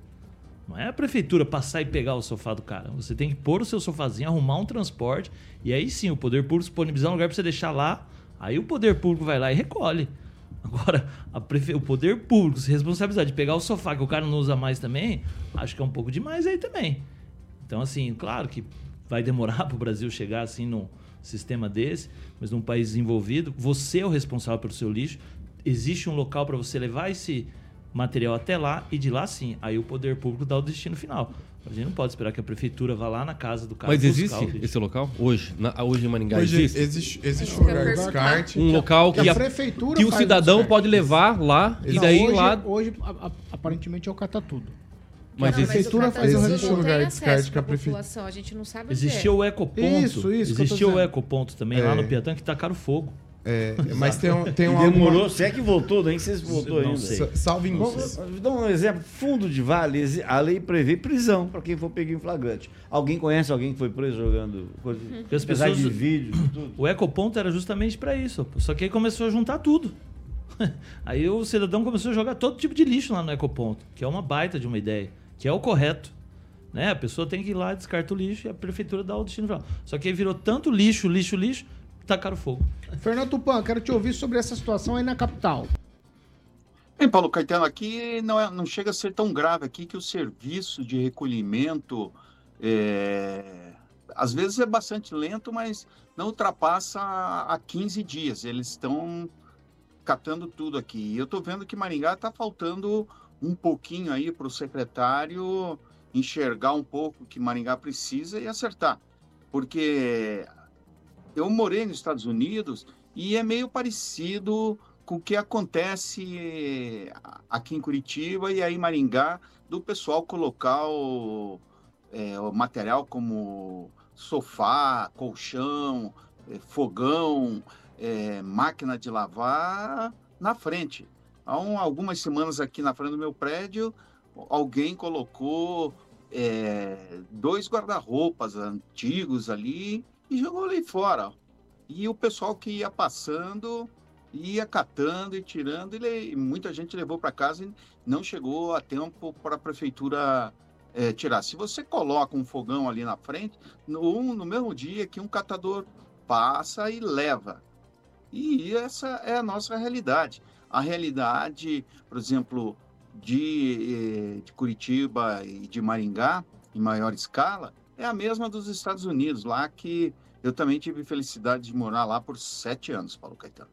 S6: Não é a prefeitura passar e pegar o sofá do cara. Você tem que pôr o seu sofazinho, arrumar um transporte, e aí sim o poder público disponibilizar um lugar para você deixar lá. Aí o poder público vai lá e recolhe. (laughs) Agora, prefe... o poder público se responsabilizar de pegar o sofá que o cara não usa mais também, acho que é um pouco demais aí também. Então, assim, claro que vai demorar (laughs) para o Brasil chegar assim num sistema desse, mas num país desenvolvido, você é o responsável pelo seu lixo. Existe um local para você levar esse material até lá e de lá sim, aí o poder público dá o destino final. A gente não pode esperar que a prefeitura vá lá na casa do cara
S3: Mas existe esse local hoje? Na- hoje em Maringá
S4: Hoje
S3: existe?
S4: existe, existe
S1: É,
S4: um lugar de descarte.
S3: Um local
S1: que
S3: que,
S1: a prefeitura
S3: que o cidadão pode levar lá e
S1: Não,
S3: daí
S1: hoje,
S3: lá
S1: Hoje, aparentemente, é o catatudo.
S3: Mas
S1: a
S3: existe-
S1: prefeitura
S5: o
S1: faz
S4: Existe
S5: não
S4: um lugar de descarte que a prefe-
S5: população, a gente não sabe
S6: Existia
S5: é.
S6: o ecoponto.
S1: Isso, isso
S6: Existia o ecoponto também
S4: É.
S6: lá no Piatã que tacaram fogo.
S4: É, (laughs) mas tem, um- tem um
S8: demorou, se é que voltou, nem sei se voltou
S6: Não
S8: ainda.
S6: sei.
S4: Sa- Salvo engano.
S8: Vamos vamos dar um exemplo. Fundo de vale, a lei prevê prisão para quem for pego em flagrante. Alguém conhece alguém que foi preso jogando coisa,
S6: Porque as
S8: apesar
S6: pessoas-
S8: de vídeos e tudo?
S6: O ecoponto era justamente para isso. Só que aí começou a juntar tudo. (laughs) Aí o cidadão começou a jogar todo tipo de lixo lá no ecoponto, que é uma baita de uma ideia, que é o correto. Né? A pessoa tem que ir lá, descarta o lixo e a prefeitura dá o destino final. Só que aí virou tanto lixo, lixo, lixo, tacaram fogo.
S1: Fernando Tupan, quero te ouvir sobre essa situação aí na capital.
S7: Bem, Paulo Caetano, aqui não, é- não chega a ser tão grave aqui que o serviço de recolhimento é, às vezes é bastante lento, mas não ultrapassa a 15 dias. Eles estão catando tudo aqui. E eu estou vendo que Maringá está faltando um pouquinho aí para o secretário enxergar um pouco que Maringá precisa e acertar. Porque eu morei nos Estados Unidos e é meio parecido com o que acontece aqui em Curitiba e aí Maringá, do pessoal colocar o, é, o material como sofá, colchão, é, fogão, é, máquina de lavar na frente. Há um- algumas semanas aqui na frente do meu prédio, alguém colocou é, dois guarda-roupas antigos ali e jogou ali fora. E o pessoal que ia passando ia catando e tirando, e muita gente levou para casa e não chegou a tempo para a prefeitura eh, tirar. Se você coloca um fogão ali na frente, no, no mesmo dia que um catador passa e leva. E essa é a nossa realidade. A realidade, por exemplo, de, eh, de Curitiba e de Maringá, em maior escala, é a mesma dos Estados Unidos, lá que eu também tive felicidade de morar lá por sete anos, Paulo Caetano.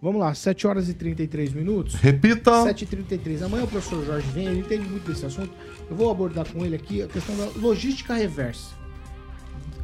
S1: Vamos lá, 7 horas e 33 minutos.
S2: Repita.
S1: 7h33. Amanhã o professor Jorge vem, ele entende muito desse assunto. Eu vou abordar com ele aqui a questão da logística reversa.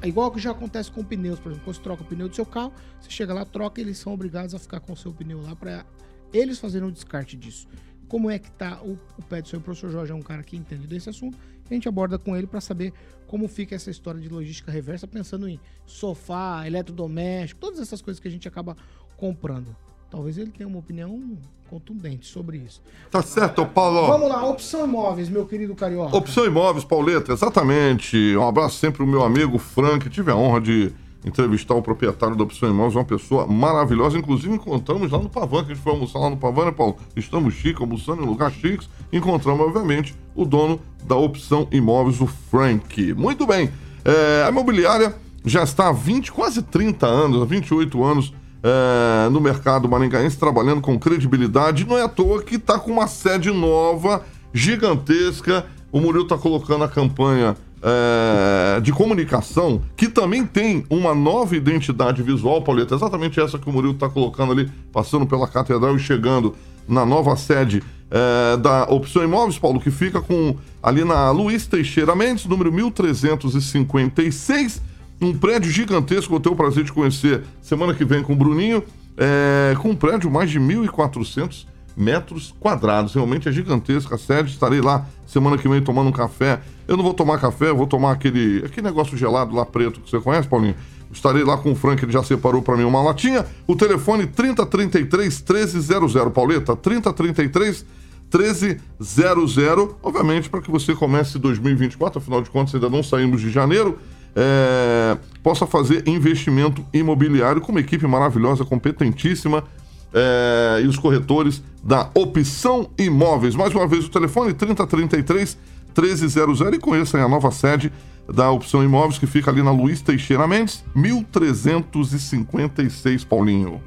S1: É igual que já acontece com pneus, por exemplo, quando você troca o pneu do seu carro, você chega lá, troca, eles são obrigados a ficar com o seu pneu lá para eles fazerem o descarte disso. Como é que tá o, o pé do seu o professor Jorge é um cara que entende desse assunto. A gente aborda com ele para saber como fica essa história de logística reversa, pensando em sofá, eletrodoméstico, todas essas coisas que a gente acaba comprando. Talvez ele tenha uma opinião contundente sobre isso.
S2: Tá certo, Paulo.
S1: Vamos lá, opção imóveis, meu querido Carioca.
S2: Opção Imóveis, Pauleta, exatamente. Um abraço sempre pro meu amigo Frank. Tive a honra de entrevistar o proprietário da Opção Imóveis, uma pessoa maravilhosa. Inclusive, encontramos lá no Pavan, que a gente foi almoçar lá no Pavan, né, Paulo? Estamos chiques, almoçando em lugar chiques. Encontramos, obviamente, o dono da Opção Imóveis, o Frank. Muito bem. É, a imobiliária já está há 20, quase 30 anos, há 28 anos é, no mercado maringaense, trabalhando com credibilidade. Não é à toa que está com uma sede nova, gigantesca. O Murilo está colocando a campanha é, de comunicação, que também tem uma nova identidade visual, Pauleta. Exatamente essa que o Murilo está colocando ali, passando pela catedral e chegando na nova sede é, da Opção Imóveis, Paulo, que fica com ali na Luiz Teixeira Mendes, número 1356 um prédio gigantesco, vou ter o prazer de conhecer semana que vem com o Bruninho, é, com um prédio mais de 1.400 metros quadrados. Realmente é gigantesca a. Estarei lá semana que vem tomando um café. Eu não vou tomar café, eu vou tomar aquele, aquele negócio gelado lá preto que você conhece, Paulinho? Estarei lá com o Frank, ele já separou para mim uma latinha. O telefone 3033 1300, Pauleta, 3033 1300. Obviamente, para que você comece 2024, afinal de contas, ainda não saímos de janeiro é, possa fazer investimento imobiliário com uma equipe maravilhosa, competentíssima é, e os corretores da Opção Imóveis. Mais uma vez o telefone 3033 1300 e conheçam a nova sede da Opção Imóveis que fica ali na Luiz Teixeira Mendes, 1356, Paulinho.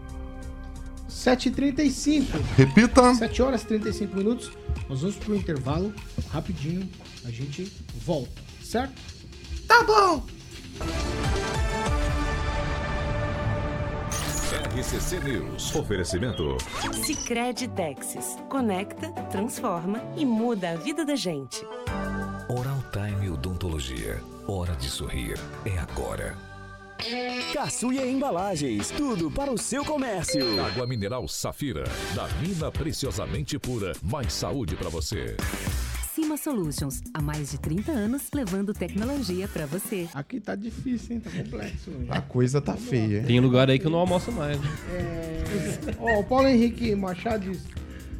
S1: 7h35.
S2: Repita.
S1: 7 horas e 35 minutos. Nós vamos pro intervalo rapidinho. A gente volta, certo? Tá bom!
S11: RCC News. Oferecimento.
S12: Sicredi Texas. Conecta, transforma e muda a vida da gente.
S11: Oral Time Odontologia. Hora de sorrir. É agora.
S13: Caçuia Embalagens, tudo para o seu comércio.
S11: Água mineral Safira. Da mina preciosamente pura. Mais saúde para você.
S9: Clima Solutions, há mais de 30 anos levando tecnologia para você.
S1: Aqui tá difícil, hein? Tá complexo. hoje.
S4: A coisa tá feia. hein?
S3: Tem lugar aí que eu não almoço mais. né?
S1: É, ó, o Paulo Henrique Machado diz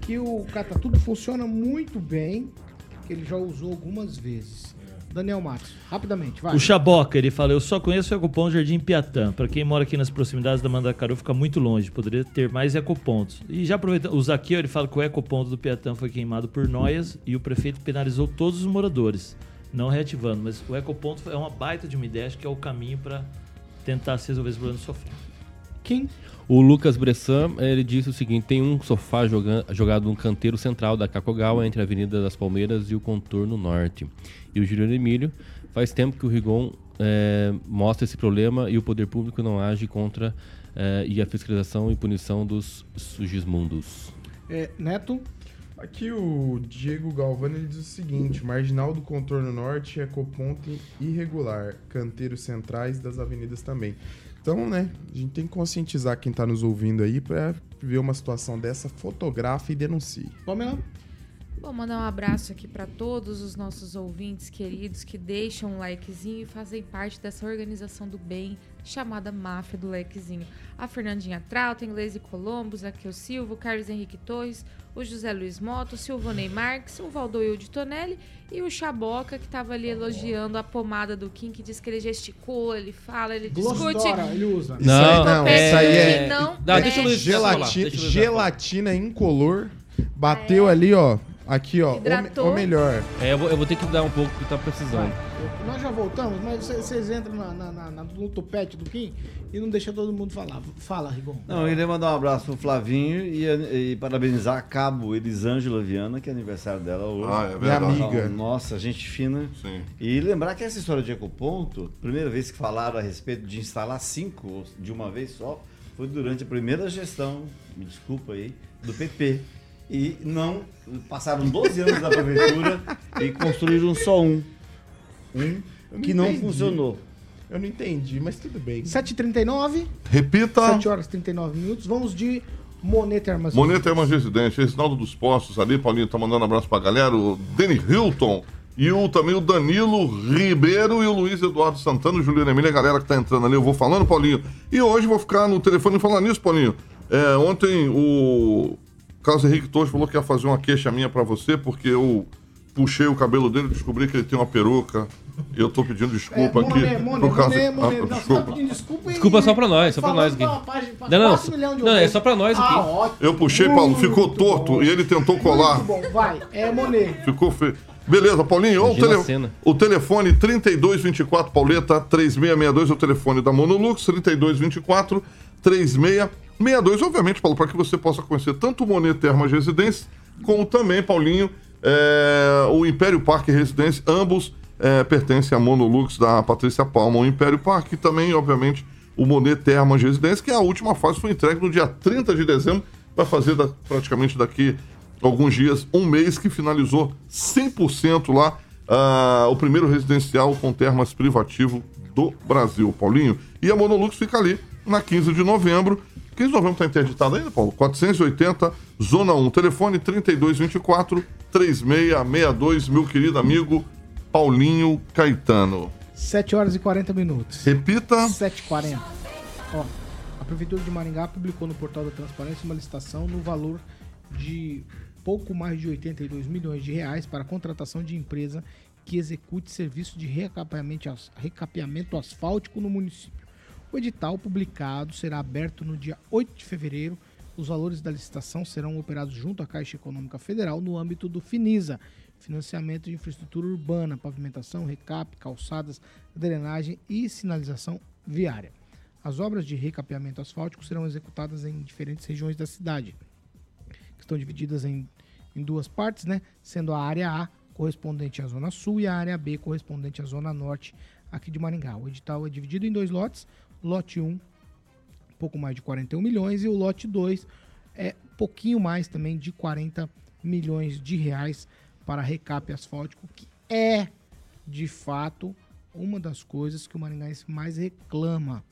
S1: que o Catatudo funciona muito bem, que ele já usou algumas vezes. Daniel Matos, rapidamente, vai.
S6: O Chaboca, ele fala, eu só conheço o Ecopom Jardim Piatã. Pra quem mora aqui nas proximidades da Mandacaru, fica muito longe. Poderia ter mais ecopontos. E já aproveitando, o Zaqueu, ele fala que o ecoponto do Piatã foi queimado por noias e o prefeito penalizou todos os moradores, não reativando. Mas o ecoponto é uma baita de uma ideia, acho que é o caminho pra tentar se resolver esse problema do
S1: Kim?
S3: O Lucas Bressan, ele disse o seguinte: tem um sofá joga- jogado no canteiro central da Cacogal, entre a Avenida das Palmeiras e o contorno norte. E o Juliano Emílio, faz tempo que o Rigon eh, mostra esse problema e o poder público não age contra eh, e a fiscalização e punição dos sugismundos.
S1: É, Neto?
S4: Aqui o Diego Galvani ele diz o seguinte: marginal do contorno norte, ecoponte irregular, canteiros centrais das avenidas também. Então, né, a gente tem que conscientizar quem tá nos ouvindo aí pra ver uma situação dessa, fotografe e denuncie.
S1: Pamela?
S5: Bom, mandar um abraço aqui para todos os nossos ouvintes queridos que deixam um likezinho e fazem parte dessa organização do bem chamada Máfia do Likezinho. A Fernandinha Trauta, Inglês e Colombo, Zaqueu Silva, o Carlos Henrique Torres, o José Luiz Moto, o Silvonei Marques, o Valdoil de Tonelli e o Chaboca, que estava ali elogiando a pomada do Kim, que diz que ele gesticula, ele fala, ele discute.
S1: Glossdora, ele usa.
S4: Isso aí não,
S5: é-
S4: isso aí é.
S5: que não
S3: Dá, deixa o Luiz
S4: Gelati-
S3: falar, deixa o Luiz
S4: gelatina incolor. Bateu ali, ó. Aqui, ó. O, me-
S5: Hidratou.
S4: o melhor.
S3: É, eu vou, eu vou ter que dar um pouco que tá precisando.
S1: Nós já voltamos, mas vocês- vocês entram na, na, na- na- no topete do Kim e não deixa todo mundo falar. Fala, Rigon.
S8: Não, eu queria mandar um abraço pro Flavinho e, e parabenizar a Cabo Elisângela Viana, que é aniversário dela hoje.
S2: Ah, é
S4: Minha
S2: verdade.
S4: amiga.
S8: Nossa, gente fina.
S2: Sim.
S8: E lembrar que essa história de ecoponto, primeira vez que falaram a respeito de instalar cinco de uma vez só, foi durante a primeira gestão, me desculpa aí, do PP. E não passaram 12 anos da prefeitura e construíram só um. Um
S4: Eu
S8: que não
S4: entendi.
S8: funcionou.
S4: Eu não entendi, mas tudo bem.
S1: 7h39,
S2: Repita.
S1: 7 horas e 39 minutos. Vamos de Moneta Armazém.
S2: Moneta uma residência, Reginaldo dos Postos ali, Paulinho tá mandando um abraço pra galera, o Danny Hilton e o, também o Danilo Ribeiro e o Luiz Eduardo Santana, o Juliano Emília, a galera que tá entrando ali, eu vou falando, Paulinho. E hoje vou ficar no telefone falando nisso, Paulinho. É, ontem o Carlos Henrique Torres falou que ia fazer uma queixa minha pra você, porque eu puxei o cabelo dele, descobri que ele tem uma peruca. Eu tô pedindo desculpa
S1: É,
S2: aqui.
S1: Monet,
S2: por causa-
S1: Monet, Monet.
S2: Ah,
S1: Não, você tá
S2: desculpa.
S1: pedindo desculpa e-
S3: Desculpa só pra nós, só pra
S1: falando
S3: nós aqui.
S1: pra uma página- pra
S3: Não, não,
S1: quatro milhões de
S3: não, é só pra nós aqui.
S1: Ah, ótimo.
S2: Eu puxei, Paulo, ficou torto
S1: bom.
S2: e ele tentou colar.
S1: Muito bom, vai. É Monet.
S2: Ficou feio. Beleza, Paulinho. O, tele- o telefone 3224 Pauleta 3662 é o telefone da Monolux, 3224 3662. Obviamente, Paulo, para que você possa conhecer tanto o Monet Termas Residência, como também, Paulinho, é, o Império Parque Residência, ambos é, pertencem à Monolux da Patrícia Palma. O Império Parque e também, obviamente, o Monet Termas Residência, que a última fase foi entregue no dia 30 de dezembro, vai fazer da- praticamente daqui alguns dias, um mês que finalizou 100% lá ah, o primeiro residencial com termas privativo do Brasil, Paulinho. E a Monolux fica ali na 15 de novembro. 15 de novembro está interditado ainda, Paulo? 480, Zona 1, telefone 3224 3662, meu querido amigo Paulinho Caetano.
S1: 7 horas e 40 minutos.
S2: Repita.
S1: 7h40. Ó, a Prefeitura de Maringá publicou no portal da Transparência uma licitação no valor de pouco mais de 82 milhões de reais para a contratação de empresa que execute serviço de recapeamento, recapeamento asfáltico no município. O edital publicado será aberto no dia 8 de fevereiro. Os valores da licitação serão operados junto à Caixa Econômica Federal no âmbito do FINISA, financiamento de infraestrutura urbana, pavimentação, recap, calçadas, drenagem e sinalização viária. As obras de recapeamento asfáltico serão executadas em diferentes regiões da cidade, que estão divididas em, em duas partes, né? Sendo a área A correspondente à Zona Sul e a área B correspondente à Zona Norte aqui de Maringá. O edital é dividido em dois lotes. Lote 1, um pouco mais de 41 milhões, e o lote 2 é pouquinho mais também de 40 milhões de reais para recap asfáltico, que é, de fato, uma das coisas que o maringaense mais reclama.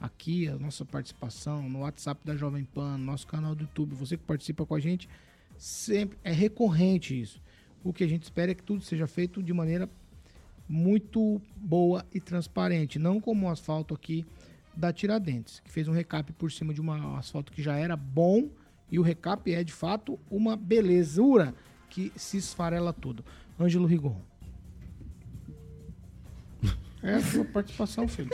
S1: Aqui, a nossa participação no WhatsApp da Jovem Pan, no nosso canal do YouTube, você que participa com a gente, sempre é recorrente isso. O que a gente espera é que tudo seja feito de maneira muito boa e transparente, não como o asfalto aqui da Tiradentes, que fez um recap por cima de um asfalto que já era bom e o recap é de fato uma belezura que se esfarela tudo. Ângelo Rigon. (laughs) É a sua participação, filho.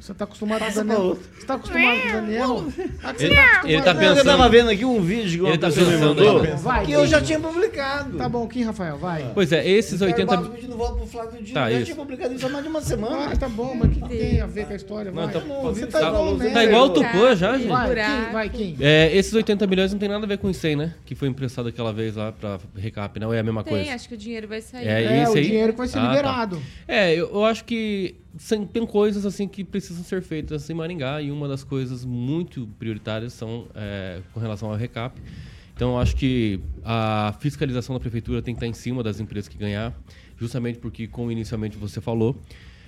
S1: Você tá acostumado
S8: Passa
S1: com o
S8: pra
S1: Daniel. Tá acostumado com o Daniel? Ah, que
S3: Ele-
S1: tá-
S3: ele tá
S1: Não,
S3: pensando-
S8: Eu tava vendo aqui um vídeo que uma
S3: Ele tá
S8: pessoa me
S3: pensando
S8: mandou.
S1: Vai,
S8: que eu já tinha publicado.
S1: Tá bom, Kim, Rafael, vai.
S3: Pois é, esses
S8: O
S3: 80
S8: Ricardo pedindo volta pro Flávio Dino.
S3: Tá,
S8: eu já tinha publicado isso há mais de uma semana.
S1: Ah, tá bom, mas o que, que tem a ver com a história?
S3: Não,
S1: Vai.
S3: tá-
S1: você
S3: tá-
S1: tá igual o
S3: tá igual o Tupã já, gente.
S1: Vai. Kim, vai, Kim.
S3: É, esses 80 milhões não tem nada a ver com isso aí, né? Que foi emprestado aquela vez lá pra recap, não é a mesma
S5: Tem,
S3: coisa.
S5: acho que o dinheiro vai sair.
S3: É,
S1: É,
S3: esse
S1: o dinheiro que vai ser
S3: Ah, tá.
S1: liberado.
S3: É, eu, eu acho que tem coisas assim que precisam ser feitas em Maringá e uma das coisas muito prioritárias são é, com relação ao recap. Então, acho que a fiscalização da prefeitura tem que estar em cima das empresas que ganhar, justamente porque, como inicialmente você falou,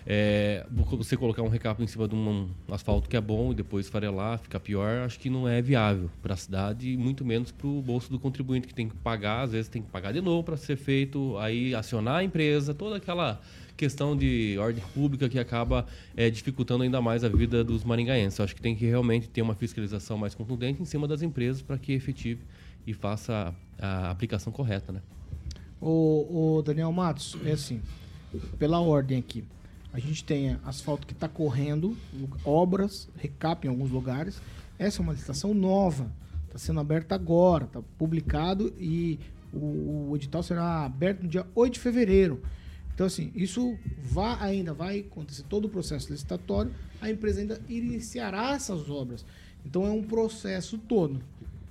S3: é, você colocar um recap em cima de um asfalto que é bom e depois farelar, ficar pior, acho que não é viável para a cidade e muito menos para o bolso do contribuinte que tem que pagar, às vezes tem que pagar de novo para ser feito, aí acionar a empresa, toda aquela questão de ordem pública que acaba é, dificultando ainda mais a vida dos maringaenses. Eu acho que tem que realmente ter uma fiscalização mais contundente em cima das empresas para que efetive e faça a aplicação correta, né?
S1: O, o Daniel Matos, é assim, pela ordem aqui. A gente tem asfalto que está correndo, obras, recap em alguns lugares. Essa é uma licitação nova, está sendo aberta agora, está publicado e o, o edital será aberto no dia 8 de fevereiro. Então, assim, isso vai, ainda vai acontecer todo o processo licitatório, a empresa ainda iniciará essas obras. Então, é um processo todo.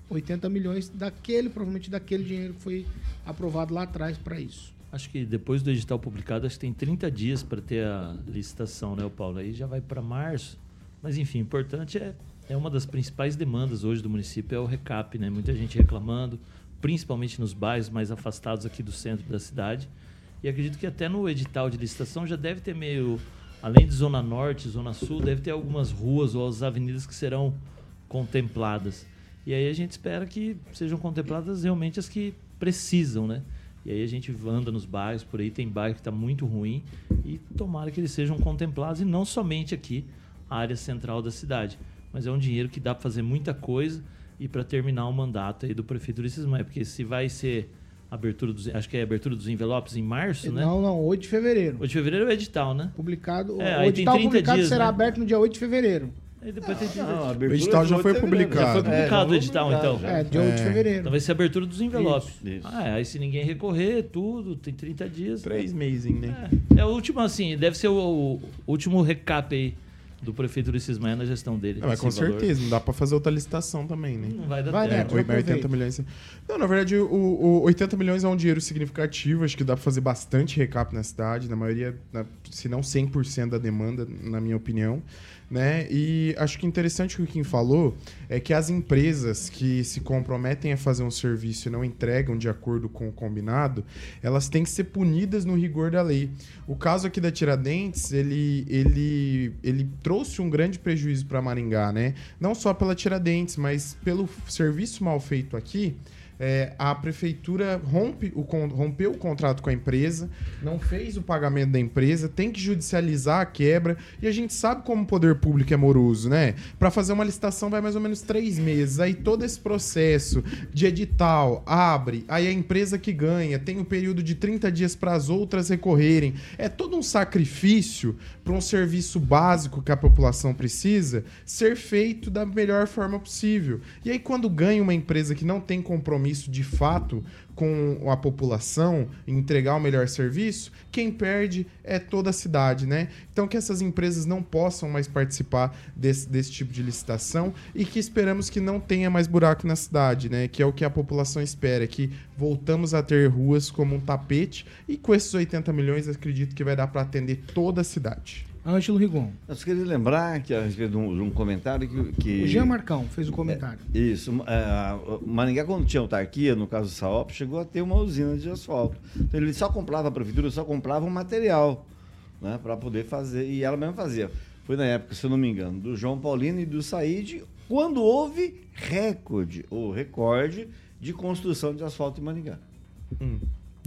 S1: 80 milhões daquele, provavelmente daquele dinheiro que foi aprovado lá atrás para isso.
S6: Acho que depois do edital publicado, acho que tem 30 dias para ter a licitação, né, Paulo? Aí já vai para março. Mas, enfim, o importante é, é uma das principais demandas hoje do município, é o recap, né? Muita gente reclamando, principalmente nos bairros mais afastados aqui do centro da cidade. E acredito que até no edital de licitação já deve ter meio, além de Zona Norte, Zona Sul, deve ter algumas ruas ou as avenidas que serão contempladas. E aí a gente espera que sejam contempladas realmente as que precisam, né? E aí a gente anda nos bairros, por aí tem bairro que está muito ruim e tomara que eles sejam contemplados e não somente aqui, a área central da cidade. Mas é um dinheiro que dá para fazer muita coisa e para terminar o mandato aí do prefeito Ulisses Maia, porque se vai ser abertura dos, acho que é abertura dos envelopes em março, né?
S1: Não, não, 8 de fevereiro.
S6: 8 de fevereiro é o edital, né?
S1: Publicado,
S6: É,
S1: o edital
S6: 30
S1: publicado
S6: dias,
S1: será
S6: né?
S1: aberto no dia 8 de fevereiro.
S6: Aí depois tem
S8: Não, a
S4: O edital já foi publicado.
S6: Já foi
S8: É,
S6: publicado
S8: já
S6: o edital, então.
S8: publicado,
S1: É, dia 8 de
S4: É.
S1: fevereiro.
S6: Então vai ser a abertura dos envelopes.
S8: Isso, isso.
S6: Ah, é, aí se ninguém recorrer, tudo, tem 30 dias.
S4: Três meses, né?
S6: É, é o último, assim, deve ser o, o último recap aí do prefeito Ulisses Maia na gestão dele.
S4: Não, mas com
S6: valor.
S4: certeza, não dá pra fazer outra licitação também, né?
S6: Não vai dar
S1: Vai,
S6: tempo.
S4: É,
S1: aproveita.
S4: 80 milhões. Não, na verdade, o, o 80 milhões é um dinheiro significativo. Acho que dá pra fazer bastante recap na cidade, na maioria, na- se não 100% da demanda, na minha opinião. Né? E acho que interessante o que o Kim falou é que as empresas que se comprometem a fazer um serviço e não entregam de acordo com o combinado, elas têm que ser punidas no rigor da lei. O caso aqui da Tiradentes, ele, ele, ele trouxe um grande prejuízo para Maringá, né? Não só pela Tiradentes, mas pelo serviço mal feito aqui. É, a prefeitura rompe o, rompeu o contrato com a empresa, não fez o pagamento da empresa, tem que judicializar a quebra, e a gente sabe como o poder público é moroso, né? Para fazer uma licitação vai mais ou menos três meses, aí todo esse processo de edital abre, aí a empresa que ganha tem um período de 30 dias para as outras recorrerem. É todo um sacrifício para um serviço básico que a população precisa ser feito da melhor forma possível. E aí, quando ganha uma empresa que não tem compromisso de fato com a população entregar o melhor serviço, quem perde é toda a cidade, né? Então que essas empresas não possam mais participar desse, desse tipo de licitação e que esperamos que não tenha mais buraco na cidade, né? Que é o que a população espera, que voltamos a ter ruas como um tapete e com esses 80 milhões acredito que vai dar para atender toda a cidade.
S1: Ângelo Rigon.
S8: Eu só queria lembrar que a respeito de um, de um comentário que, que-
S1: O Jean Marcão fez o comentário.
S8: Isso. é, Maringá, quando tinha autarquia, no caso do Saop, chegou a ter uma usina de asfalto. Então ele só comprava, a prefeitura só comprava um material né, para poder fazer. E ela mesma fazia. Foi na época, se eu não me engano, do João Paulino e do Said, quando houve recorde, ou recorde, de construção de asfalto em Maringá.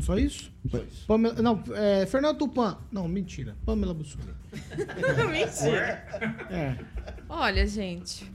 S1: Só isso? Pamela- não, é, Fernando Tupan. Não, mentira. Pamela Bussolini. (laughs)
S5: Mentira.
S1: É.
S5: Olha, gente,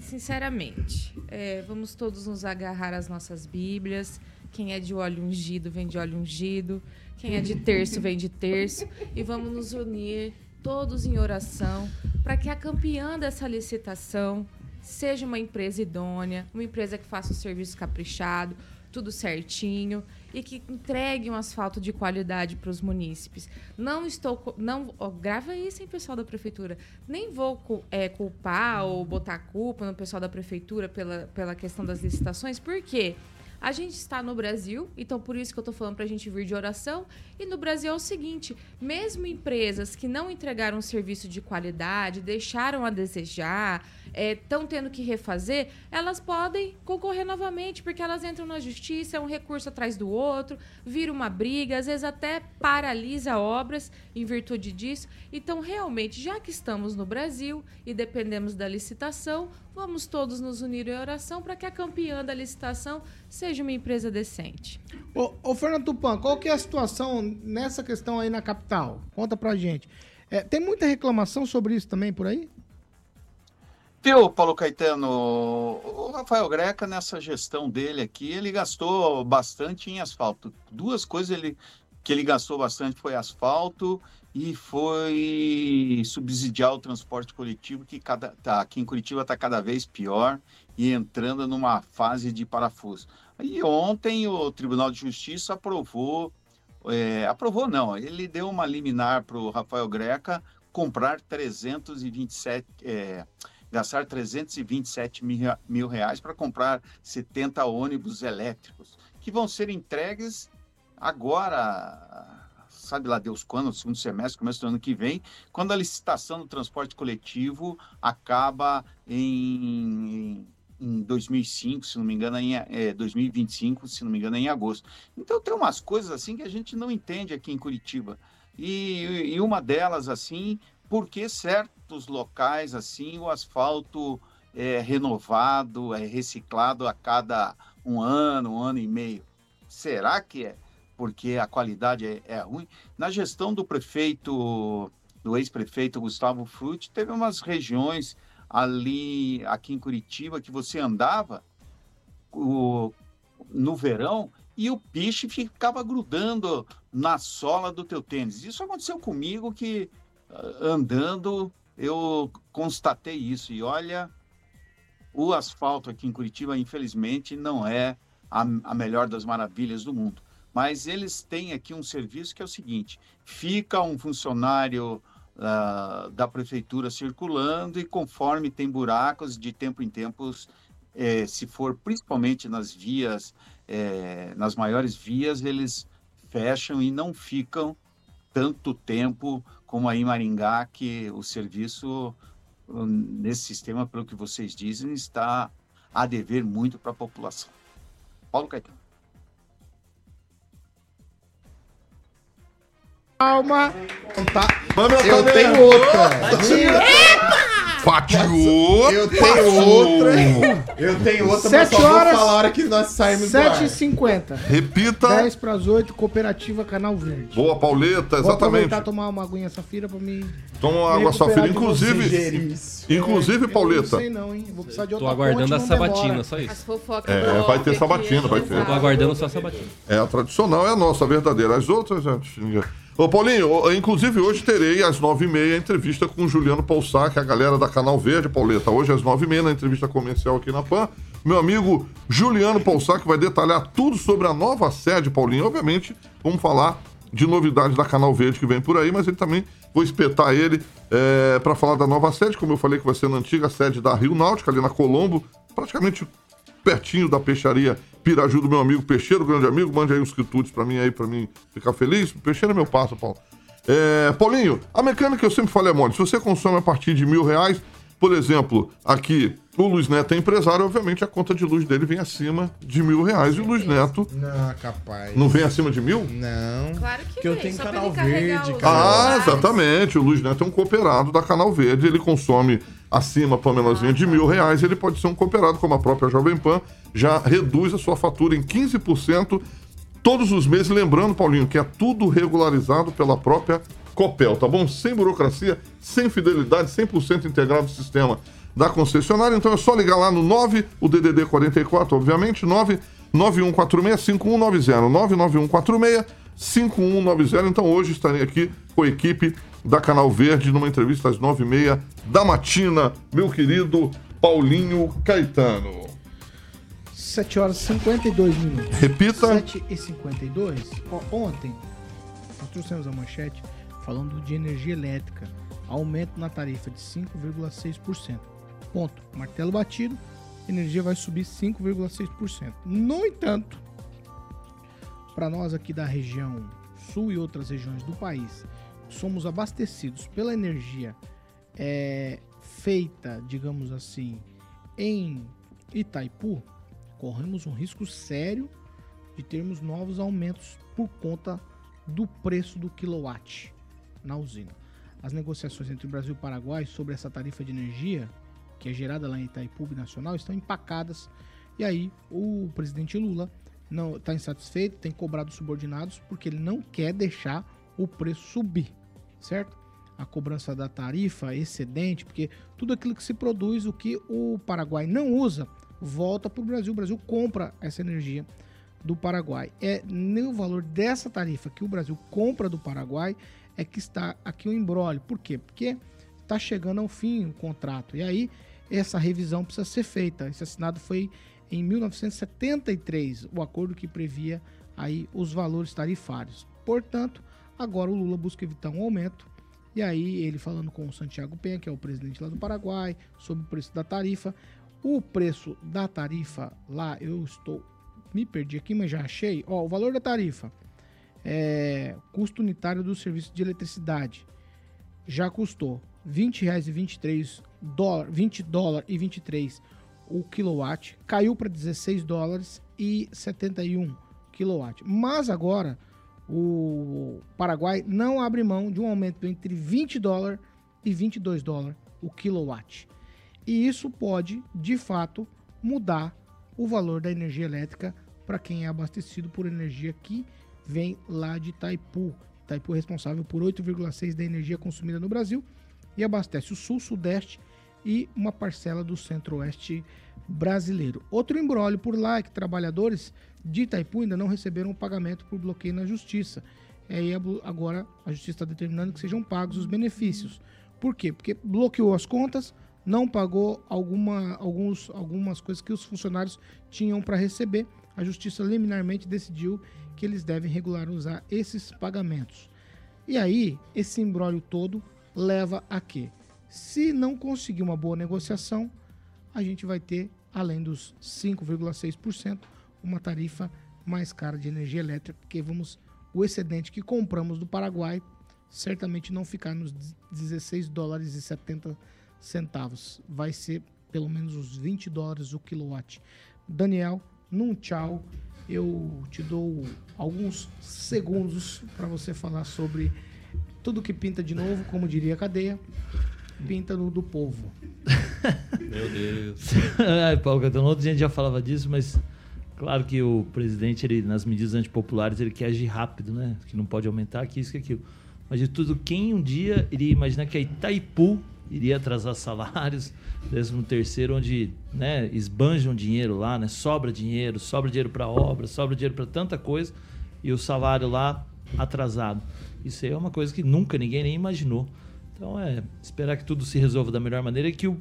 S5: sinceramente, é, vamos todos nos agarrar às nossas Bíblias. Quem é de óleo ungido, vem de óleo ungido. Quem é de terço, vem de terço. E vamos nos unir todos em oração para que a campeã dessa licitação seja uma empresa idônea, uma empresa que faça o serviço caprichado, tudo certinho e que entregue um asfalto de qualidade para os munícipes. Não estou. Não, ó, grava isso, hein, pessoal da prefeitura. Nem vou é, culpar ou botar culpa no pessoal da prefeitura pela, pela questão das licitações, por quê? A gente está no Brasil, então por isso que eu estou falando para a gente vir de oração. E no Brasil é o seguinte: mesmo empresas que não entregaram serviço de qualidade, deixaram a desejar, estão tendo que refazer, elas podem concorrer novamente, porque elas entram na justiça, é um recurso atrás do outro, vira uma briga, às vezes até paralisa obras em virtude disso. Então, realmente, já que estamos no Brasil e dependemos da licitação, vamos todos nos unir em oração para que a campeã da licitação seja uma empresa decente.
S1: Ô, ô, Fernando Tupan, qual que é a situação nessa questão aí na capital? Conta pra gente. É, tem muita reclamação sobre isso também por aí?
S7: Viu, Paulo Caetano, o Rafael Greca, nessa gestão dele aqui, ele gastou bastante em asfalto. Duas coisas ele, que ele gastou bastante foi asfalto e foi subsidiar o transporte coletivo, que cada, tá, aqui em Curitiba está cada vez pior e entrando numa fase de parafuso. E ontem o Tribunal de Justiça aprovou, é, aprovou não, ele deu uma liminar para o Rafael Greca comprar 327, é, gastar 327 mil, mil reais para comprar 70 ônibus elétricos, que vão ser entregues agora, sabe lá Deus quando, no segundo semestre, começo do ano que vem, quando a licitação do transporte coletivo acaba em, em 2005, se não me engano, em é, 2025, se não me engano, em agosto. Então tem umas coisas assim que a gente não entende aqui em Curitiba. E, e uma delas, assim, por que certos locais, assim, o asfalto é renovado, é reciclado a cada um ano, um ano e meio? Será que é porque a qualidade é, é ruim? Na gestão do prefeito, do ex-prefeito Gustavo Frutti, teve umas regiões ali, aqui em Curitiba, que você andava o- no verão e o piche ficava grudando na sola do teu tênis. Isso aconteceu comigo que ah, andando eu constatei isso e olha o asfalto aqui em Curitiba infelizmente não é a, a melhor das maravilhas do mundo. Mas eles têm aqui um serviço que é o seguinte fica um funcionário ah, da prefeitura circulando e conforme tem buracos de tempo em tempos eh, se for principalmente nas vias eh, nas maiores vias eles fecham e não ficam tanto tempo como aí em Maringá, que o serviço nesse sistema, pelo que vocês dizem, está a dever muito para a população. Paulo Caetano.
S1: Calma. Tá. Eu tenho outra.
S2: Fatiou!
S4: Eu tenho outra. Eu tenho outra, mas
S1: Sete
S4: só vou
S1: horas,
S4: falar a hora que nós saímos do ar.
S1: 7h50.
S2: Repita.
S1: 10 para as 8, Cooperativa Canal Verde.
S2: Boa, Pauleta,
S1: Vou
S2: exatamente.
S1: e tomar uma aguinha safira pra me...
S2: Toma água safira. Inclusive, inclusive,
S1: Eu
S2: Pauleta.
S1: Não sei não, hein? Vou precisar de
S3: Tô
S1: outra
S3: aguardando
S1: ponte,
S3: a sabatina,
S1: demora.
S3: só isso.
S5: As fofocas
S2: É, vai ter sabatina, vai ter.
S3: Eu tô aguardando só a sabatina.
S2: É, a tradicional é a nossa, a verdadeira. As outras, gente. Ô, Paulinho, inclusive hoje terei às nove e meia a entrevista com o Juliano Poussac, a galera da Canal Verde, Pauleta. Hoje às nove e meia na entrevista comercial aqui na PAN. Meu amigo Juliano Poussac vai detalhar tudo sobre a nova sede, Paulinho. Obviamente, vamos falar de novidades da Canal Verde que vem por aí, mas ele também vou espetar ele é, para falar da nova sede, como eu falei que vai ser na antiga sede da Rio Náutica, ali na Colombo, praticamente pertinho da peixaria Piraju do meu amigo Peixeiro, grande amigo. Mande aí uns quitutes pra mim aí, pra mim ficar feliz. Peixeiro é meu passo, Paulo. É, Paulinho, a mecânica que eu sempre falei é mole. Se você consome a partir de mil reais, por exemplo, aqui o Luiz Neto é empresário, obviamente a conta de luz dele vem acima de mil reais. E o Luiz Neto
S4: Não, capaz.
S2: não vem acima de mil?
S4: Não.
S5: Claro que
S4: Porque eu tenho canal verde.
S2: Ah, exatamente. O Luiz Neto é um cooperado da Canal Verde. Ele consome acima, Pamelazinha, de mil reais. Ele pode ser um cooperado, como a própria Jovem Pan já reduz a sua fatura em 15%. todos os meses. Lembrando, Paulinho, que é tudo regularizado pela própria Copel, tá bom? Sem burocracia, sem fidelidade, 100% integrado no sistema da concessionária. Então é só ligar lá no 9, o DDD 44, obviamente, 9 9146-5190. 99146-5190. Então hoje estarei aqui com a equipe da Canal Verde numa entrevista às 9h30 da matina, meu querido Paulinho Caetano.
S1: 7 horas e 52 minutos.
S2: Repita.
S1: 7 e 52. Ó, ontem, nós trouxemos a manchete falando de energia elétrica. Aumento na tarifa de 5,6%. Ponto. Martelo batido, energia vai subir 5,6%. No entanto, para nós aqui da região sul e outras regiões do país, somos abastecidos pela energia é, feita, digamos assim, em Itaipu, corremos um risco sério de termos novos aumentos por conta do preço do quilowatt na usina. As negociações entre o Brasil e o Paraguai sobre essa tarifa de energia, que é gerada lá em Itaipu Nacional, estão empacadas. E aí o presidente Lula está insatisfeito, tem cobrado subordinados porque ele não quer deixar o preço subir, certo? A cobrança da tarifa excedente, porque tudo aquilo que se produz, o que o Paraguai não usa, volta para o Brasil. O Brasil compra essa energia do Paraguai. É no valor dessa tarifa que o Brasil compra do Paraguai é que está aqui o embrólio. Por quê? Porque está chegando ao fim o contrato. E aí essa revisão precisa ser feita. Esse assinado foi em 1973, o acordo que previa aí os valores tarifários. Portanto, agora o Lula busca evitar um aumento. E aí ele falando com o Santiago Penha, que é o presidente lá do Paraguai, sobre o preço da tarifa. O preço da tarifa lá, eu estou me perdi aqui, mas já achei. Ó, o valor da tarifa é custo unitário do serviço de eletricidade já custou R$ 20,23 dólar, 20 dólares e 23 o quilowatt, caiu para 16 dólares e 71 quilowatt. Mas agora o Paraguai não abre mão de um aumento entre 20 dólares e 22 dólares o quilowatt. E isso pode, de fato, mudar o valor da energia elétrica para quem é abastecido por energia que vem lá de Itaipu. Itaipu é responsável por 8,6% da energia consumida no Brasil e abastece o sul, sudeste e uma parcela do centro-oeste brasileiro. Outro embrólio por lá é que trabalhadores de Itaipu ainda não receberam o pagamento por bloqueio na justiça. E agora a justiça está determinando que sejam pagos os benefícios. Por quê? Porque bloqueou as contas, não pagou alguma, alguns, algumas coisas que os funcionários tinham para receber. A justiça liminarmente decidiu que eles devem regularizar esses pagamentos. E aí, esse embrólio todo leva a quê? Se não conseguir uma boa negociação, a gente vai ter, além dos 5,6%, uma tarifa mais cara de energia elétrica, porque vamos o excedente que compramos do Paraguai certamente não ficar nos 16 dólares e 70 centavos. Vai ser pelo menos os 20 dólares o quilowatt. Daniel, num tchau, eu te dou alguns segundos para você falar sobre tudo que pinta de novo, como diria a cadeia, pinta no do povo. (laughs)
S3: Meu Deus. (laughs)
S6: Ai, Paulo Caetano, ontem a gente já falava disso, mas claro que o presidente, ele, nas medidas antipopulares, ele quer agir rápido, né? Que não pode aumentar, que isso, que aquilo. Mas de tudo, quem um dia iria imaginar que a Itaipu iria atrasar salários, (laughs) décimo terceiro, onde né, esbanjam dinheiro lá, né? Sobra dinheiro, sobra dinheiro para obra, sobra dinheiro para tanta coisa, e o salário lá atrasado. Isso aí é uma coisa que nunca ninguém nem imaginou. Então é esperar que tudo se resolva da melhor maneira e que o,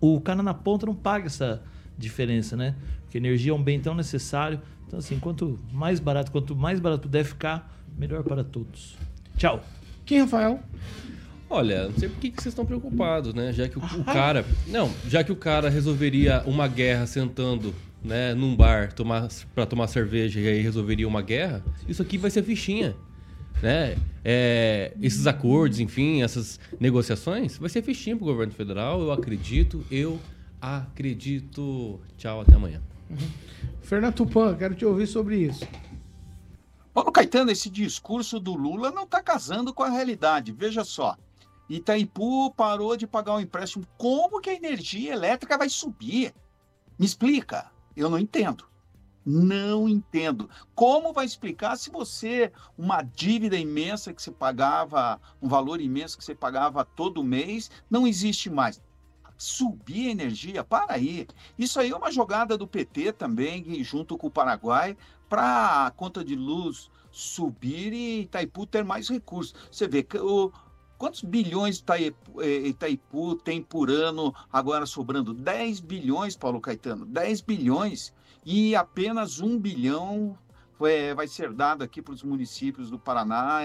S6: o cara na ponta não pague essa diferença, né? Porque energia é um bem tão necessário. Então, assim, quanto mais barato, quanto mais barato puder ficar, melhor para todos. Tchau.
S1: Quem, Rafael?
S3: Olha, não sei por que que vocês estão preocupados, né? Já que o, o cara. Não, já que o cara resolveria uma guerra sentando né, num bar tomar, para tomar cerveja e aí resolveria uma guerra, isso aqui vai ser fichinha né? É, esses acordos, enfim, essas negociações, vai ser fichinha para o governo federal. Eu acredito, eu acredito. Tchau, até amanhã.
S1: Fernando Tupan, quero te ouvir sobre isso.
S7: Paulo Caetano, esse discurso do Lula não está casando com a realidade. Veja só, Itaipu parou de pagar o um empréstimo. Como que a energia elétrica vai subir? Me explica. Eu não entendo. Não entendo. Como vai explicar se você, uma dívida imensa que você pagava, um valor imenso que você pagava todo mês, não existe mais? Subir energia, para aí. Isso aí é uma jogada do PT também, junto com o Paraguai, para a conta de luz subir e Itaipu ter mais recursos. Você vê que o, quantos bilhões Itaipu, eh, Itaipu tem por ano agora sobrando? 10 bilhões, Paulo Caetano, 10 bilhões e apenas um bilhão vai, vai ser dado aqui para os municípios do Paraná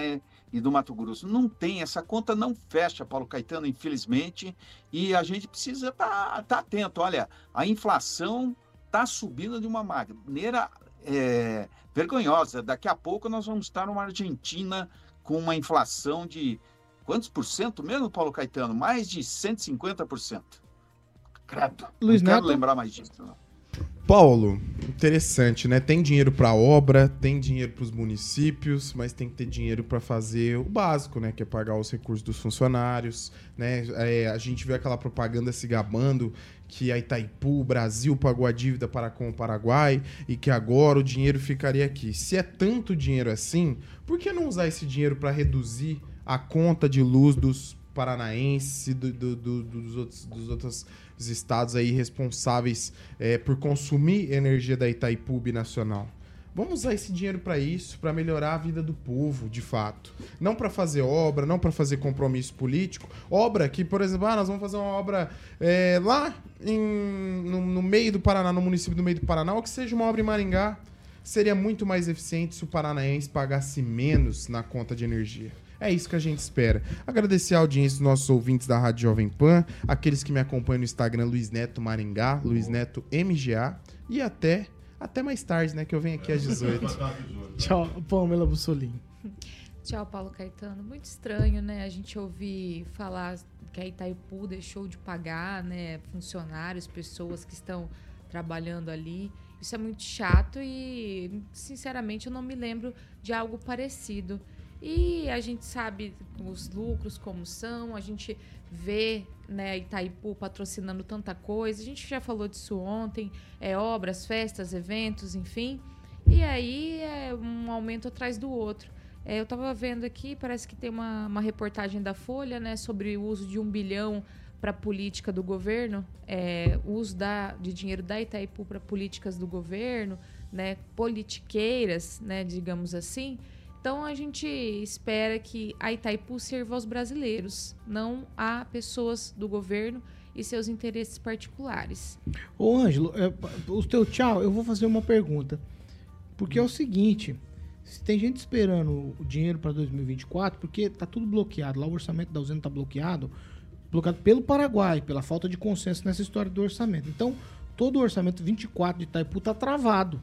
S7: e do Mato Grosso. Não tem, essa conta não fecha, Paulo Caetano, infelizmente, e a gente precisa estar tá, tá atento. Olha, a inflação está subindo de uma maneira é, vergonhosa. Daqui a pouco nós vamos estar numa Argentina com uma inflação de quantos por cento mesmo, Paulo Caetano? Mais de 150%. Credo.
S1: Luiz
S7: não
S1: Neto?
S7: quero lembrar mais disso. Não.
S4: Paulo, interessante, né? Tem dinheiro para obra, tem dinheiro para os municípios, mas tem que ter dinheiro para fazer o básico, né? Que é pagar os recursos dos funcionários, né? É, a gente vê aquela propaganda se gabando que a Itaipu, o Brasil pagou a dívida para com o Paraguai e que agora o dinheiro ficaria aqui. Se é tanto dinheiro assim, por que não usar esse dinheiro para reduzir a conta de luz dos paranaenses e do, do, do, dos, outros, dos outros estados aí responsáveis é, por consumir energia da Itaipu Nacional. Vamos usar esse dinheiro para isso, para melhorar a vida do povo, de fato. Não para fazer obra, não para fazer compromisso político. Obra que, por exemplo, ah, nós vamos fazer uma obra é, lá em, no, no, meio do Paraná, no município do meio do Paraná, ou que seja uma obra em Maringá. Seria muito mais eficiente se o paranaense pagasse menos na conta de energia. É isso que a gente espera. Agradecer a audiência dos nossos ouvintes da Rádio Jovem Pan, aqueles que me acompanham no Instagram Luiz Neto Maringá, Luiz Neto MGA e até até mais tarde, né, que eu venho aqui às 18. (laughs)
S1: Tchau, Pamela Bussolini.
S5: Tchau, Paulo Caetano. Muito estranho, né? A gente ouvir falar que a Itaipu deixou de pagar, né, funcionários, pessoas que estão trabalhando ali. Isso é muito chato e, sinceramente, eu não me lembro de algo parecido. E a gente sabe os lucros como são, a gente vê né, Itaipu patrocinando tanta coisa, a gente já falou disso ontem, é obras, festas, eventos, enfim. E aí é um aumento atrás do outro. É, eu estava vendo aqui, parece que tem uma, uma reportagem da Folha né, sobre o uso de um bilhão para política do governo, é, uso da, de dinheiro da Itaipu para políticas do governo, né, politiqueiras, né, digamos assim. Então a gente espera que a Itaipu sirva aos brasileiros, não a pessoas do governo e seus interesses particulares.
S1: Ô Ângelo, é, o teu tchau, eu vou fazer uma pergunta. Porque é o seguinte, se tem gente esperando o dinheiro para 2024, porque tá tudo bloqueado, lá o orçamento da usina tá bloqueado, bloqueado pelo Paraguai, pela falta de consenso nessa história do orçamento. Então, todo o orçamento 24 de Itaipu tá travado.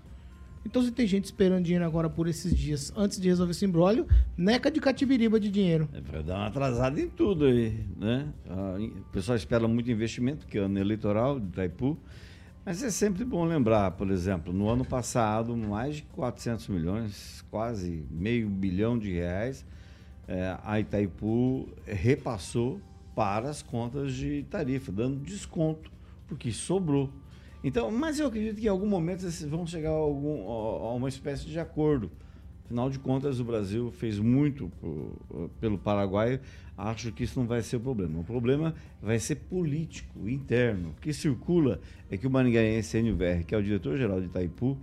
S1: Então, se tem gente esperando dinheiro agora por esses dias, antes de resolver esse embrólio, neca de catibiriba de dinheiro.
S8: É para dar uma atrasada em tudo aí, né? O pessoal espera muito investimento, que é ano eleitoral de Itaipu. Mas é sempre bom lembrar, por exemplo, no ano passado, mais de 400 milhões, quase meio bilhão de reais, é, a Itaipu repassou para as contas de tarifa, dando desconto, porque sobrou. Então, mas eu acredito que em algum momento vocês vão chegar a, algum, a uma espécie de acordo. Afinal de contas, o Brasil fez muito por, pelo Paraguai. Acho que isso não vai ser o problema. O problema vai ser político, interno. O que circula é que o maringaense NVR, que é o diretor-geral de Itaipu,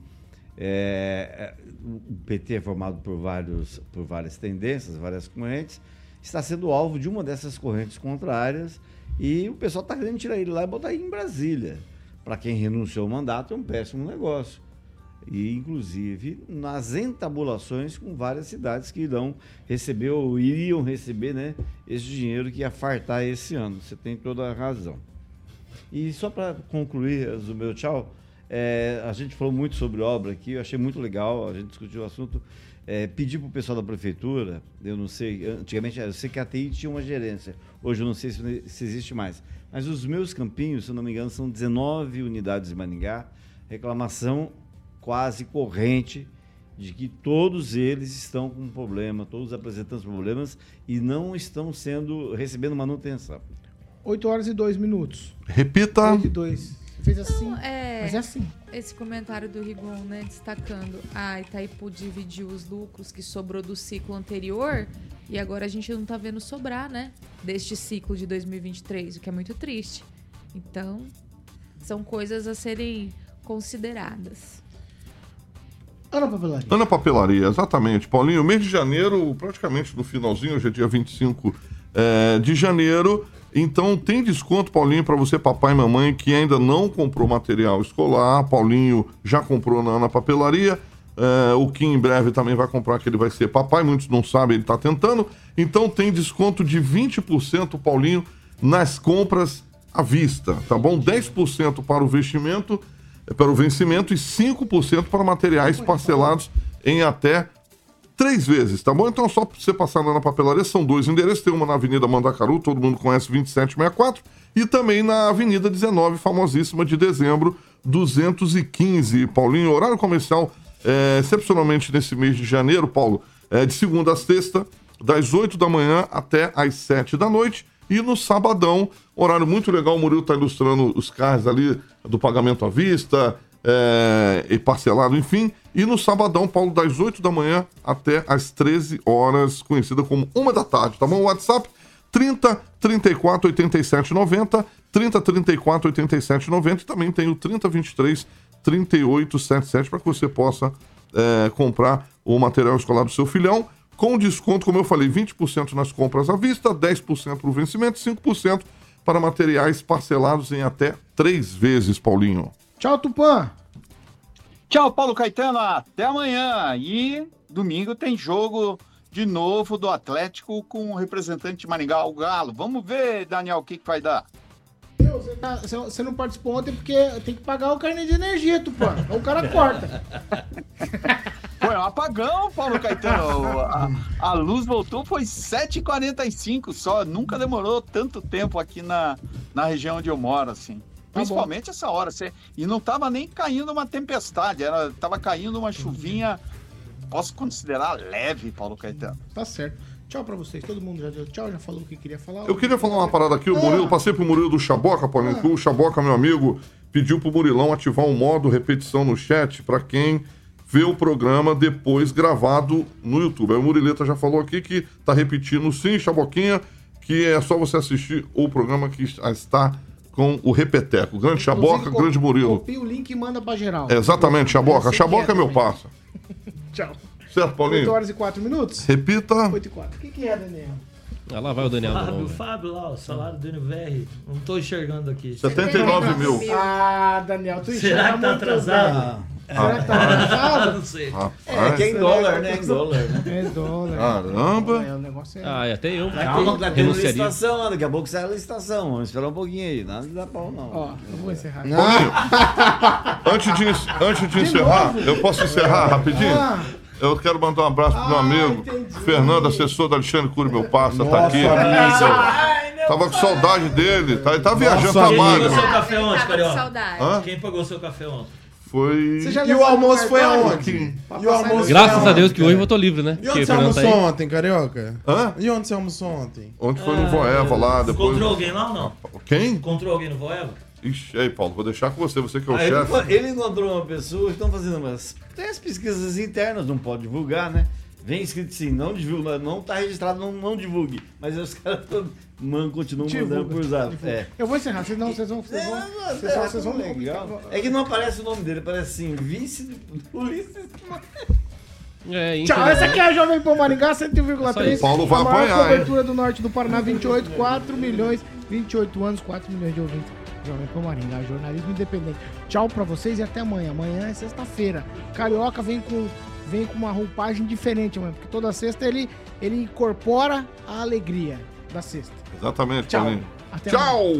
S8: é, o PT é formado por, vários, por várias tendências, várias correntes, está sendo alvo de uma dessas correntes contrárias e o pessoal está querendo tirar ele lá e botar ele em Brasília para quem renunciou ao mandato, é um péssimo negócio. E, inclusive, nas entabulações com várias cidades que irão receber ou iriam receber né, esse dinheiro que ia fartar esse ano. Você tem toda a razão. E só para concluir o meu tchau, é, a gente falou muito sobre obra aqui, eu achei muito legal, a gente discutiu o assunto. É, pedi para o pessoal da prefeitura, eu não sei, antigamente eu sei que a TI tinha uma gerência, hoje eu não sei se, se existe mais mas os meus campinhos, se eu não me engano, são 19 unidades de Maningá. Reclamação quase corrente de que todos eles estão com problema, todos apresentando problemas e não estão sendo recebendo manutenção.
S1: 8 horas e 2 minutos.
S2: Repita.
S1: 8 e 2. Fez assim.
S5: Não, é,
S1: Mas é assim.
S5: Esse comentário do Rigon, né, destacando a Itaipu dividiu os lucros que sobrou do ciclo anterior e agora a gente não tá vendo sobrar, né, deste ciclo de 2023, o que é muito triste. Então, são coisas a serem consideradas.
S1: Ana Papelaria.
S2: Ana Papelaria, exatamente. Paulinho, mês de janeiro, praticamente no finalzinho, hoje é dia 25 é, de janeiro. Então tem desconto, Paulinho, para você, papai e mamãe, que ainda não comprou material escolar. Paulinho já comprou na Ana Papelaria. É, o que em breve também vai comprar, que ele vai ser papai. Muitos não sabem, ele está tentando. Então tem desconto de 20%, Paulinho, nas compras à vista, tá bom? 10% para o vestimento, eh, para o vencimento e 5% para materiais parcelados em até três vezes, tá bom? Então, só pra você passar lá na papelaria, são dois endereços. Tem uma na Avenida Mandacaru, todo mundo conhece 2764, e também na Avenida 19, famosíssima de dezembro, 215. Paulinho, horário comercial, é, excepcionalmente nesse mês de janeiro, Paulo, é de segunda a sexta, das 8 da manhã até às 7 da noite. E no sabadão, horário muito legal, o Murilo está ilustrando os carros ali do pagamento à vista é, e parcelado, enfim. E no sabadão, Paulo, das 8 da manhã até às 13 horas, conhecida como uma da tarde, tá bom? WhatsApp 30 34 87 90, 30 34 87 90 e também tem o 30 23 38 77 para que você possa é, comprar o material escolar do seu filhão com desconto, como eu falei, 20% nas compras à vista, 10% para o vencimento, 5% para materiais parcelados em até três vezes, Paulinho.
S1: Tchau, Tupã.
S7: Tchau, Paulo Caetano. Até amanhã. E domingo tem jogo de novo do Atlético com o representante de Maringá, o Galo. Vamos ver, Daniel, o que, que vai dar.
S1: Você, tá- você- não participou ontem porque tem que pagar o carnê de energia, Tupã. Ou o cara corta. (laughs)
S7: Foi um apagão, Paulo Caetano. A, a luz voltou, foi 7h45 só. Nunca demorou tanto tempo aqui na, na região onde eu moro, assim. Principalmente essa hora. Você, e não tava nem caindo uma tempestade, era, tava caindo uma chuvinha, posso considerar leve, Paulo Caetano.
S1: Tá certo. Tchau pra vocês. Todo mundo já deu tchau, já falou o que queria falar.
S2: Eu queria falar uma parada aqui, o Murilo, passei pro Murilo do Chaboca, Paulinho, que o Chaboca, meu amigo, pediu pro Murilão ativar um modo repetição no chat para quem vê o programa depois gravado no YouTube. Aí o Murileta já falou aqui que tá repetindo sim, Chaboquinha, que é só você assistir o programa que está com o Repeteco. Grande Chaboca, grande Murilo.
S1: Copia o link e manda pra geral.
S2: É, exatamente, Chaboca. Chaboca é meu parça. (laughs)
S1: Tchau.
S2: Certo,
S1: 8
S2: Paulinho?
S1: horas e 4 minutos?
S2: Repita.
S1: 8 e 4. O que, que é, Daniel?
S3: Ah, lá vai o Daniel.
S6: Fábio,
S3: novo.
S6: Fábio lá, o salário do NVR. Não tô enxergando aqui.
S2: 79 mil.
S1: Ah, Daniel, tu
S6: Será
S1: enxerga
S6: que tá atrasado?
S1: Será que tá?
S6: Não sei.
S8: É, que é em dólar, né? Em dólar, né?
S1: É dólar.
S2: Caramba.
S1: É, o negócio é...
S3: Ah, até eu.
S8: Calma, tá tendo
S3: renunciaria.
S8: licitação lá, daqui a pouco sai a licitação. Vamos esperar um pouquinho aí. Nada de dar pau, não.
S1: Ó, eu vou encerrar.
S2: Antes de, antes de encerrar, eu posso encerrar rapidinho?
S1: Ah.
S2: Eu quero mandar um abraço pro meu amigo Fernando, assessor da Alexandre Cury, meu parça, tá aqui. Tava com saudade dele, tá, ele tá viajando,
S6: Quem
S2: trabalho.
S6: pagou seu café ontem,
S5: com
S6: Carioca?
S2: Hã?
S6: Quem pagou seu café ontem?
S2: Foi.
S4: E o almoço foi aonde? E o almoço
S3: Graças a Deus que hoje eu tô livre, né?
S4: E onde
S3: o
S4: você
S3: tá
S4: almoçou ontem, Carioca?
S2: Hã?
S4: E onde você almoçou ontem?
S2: Ontem foi no Voeva lá, depois.
S6: Encontrou alguém lá ou não?
S2: Quem?
S6: Encontrou alguém no Voeva?
S2: Ixi, aí, Paulo, vou deixar com você, você que é o
S8: ele,
S2: chefe.
S8: ele encontrou uma pessoa, estão fazendo umas. Tem as pesquisas internas, não pode divulgar, né? Vem escrito assim, não divulga, não tá registrado, não, não divulgue. Mas os (laughs) caras man, continuam mandando por zap.
S1: divulga.
S8: É.
S1: Eu vou encerrar, vocês não, vocês vão. Vocês vão. Vocês vão. Vocês vão
S8: legal. É que não aparece o nome dele, parece assim, vice do Ulisses.
S3: É,
S1: Tchau, essa aqui é a Jovem Pan Maringá, 101,3.
S2: Paulo vai
S1: a maior
S2: apanhar, hein?
S1: cobertura do norte do Paraná, 28, 4 milhões, 28 anos, 4 milhões de ouvintes. Jovem Pan Maringá, jornalismo independente. Tchau pra vocês e até amanhã. Amanhã é sexta-feira. Carioca vem com, vem com uma roupagem diferente amanhã, porque toda sexta ele, ele incorpora a alegria da sexta.
S2: Exatamente,
S1: Tchau.
S2: Paulinho.
S1: Até
S2: Tchau!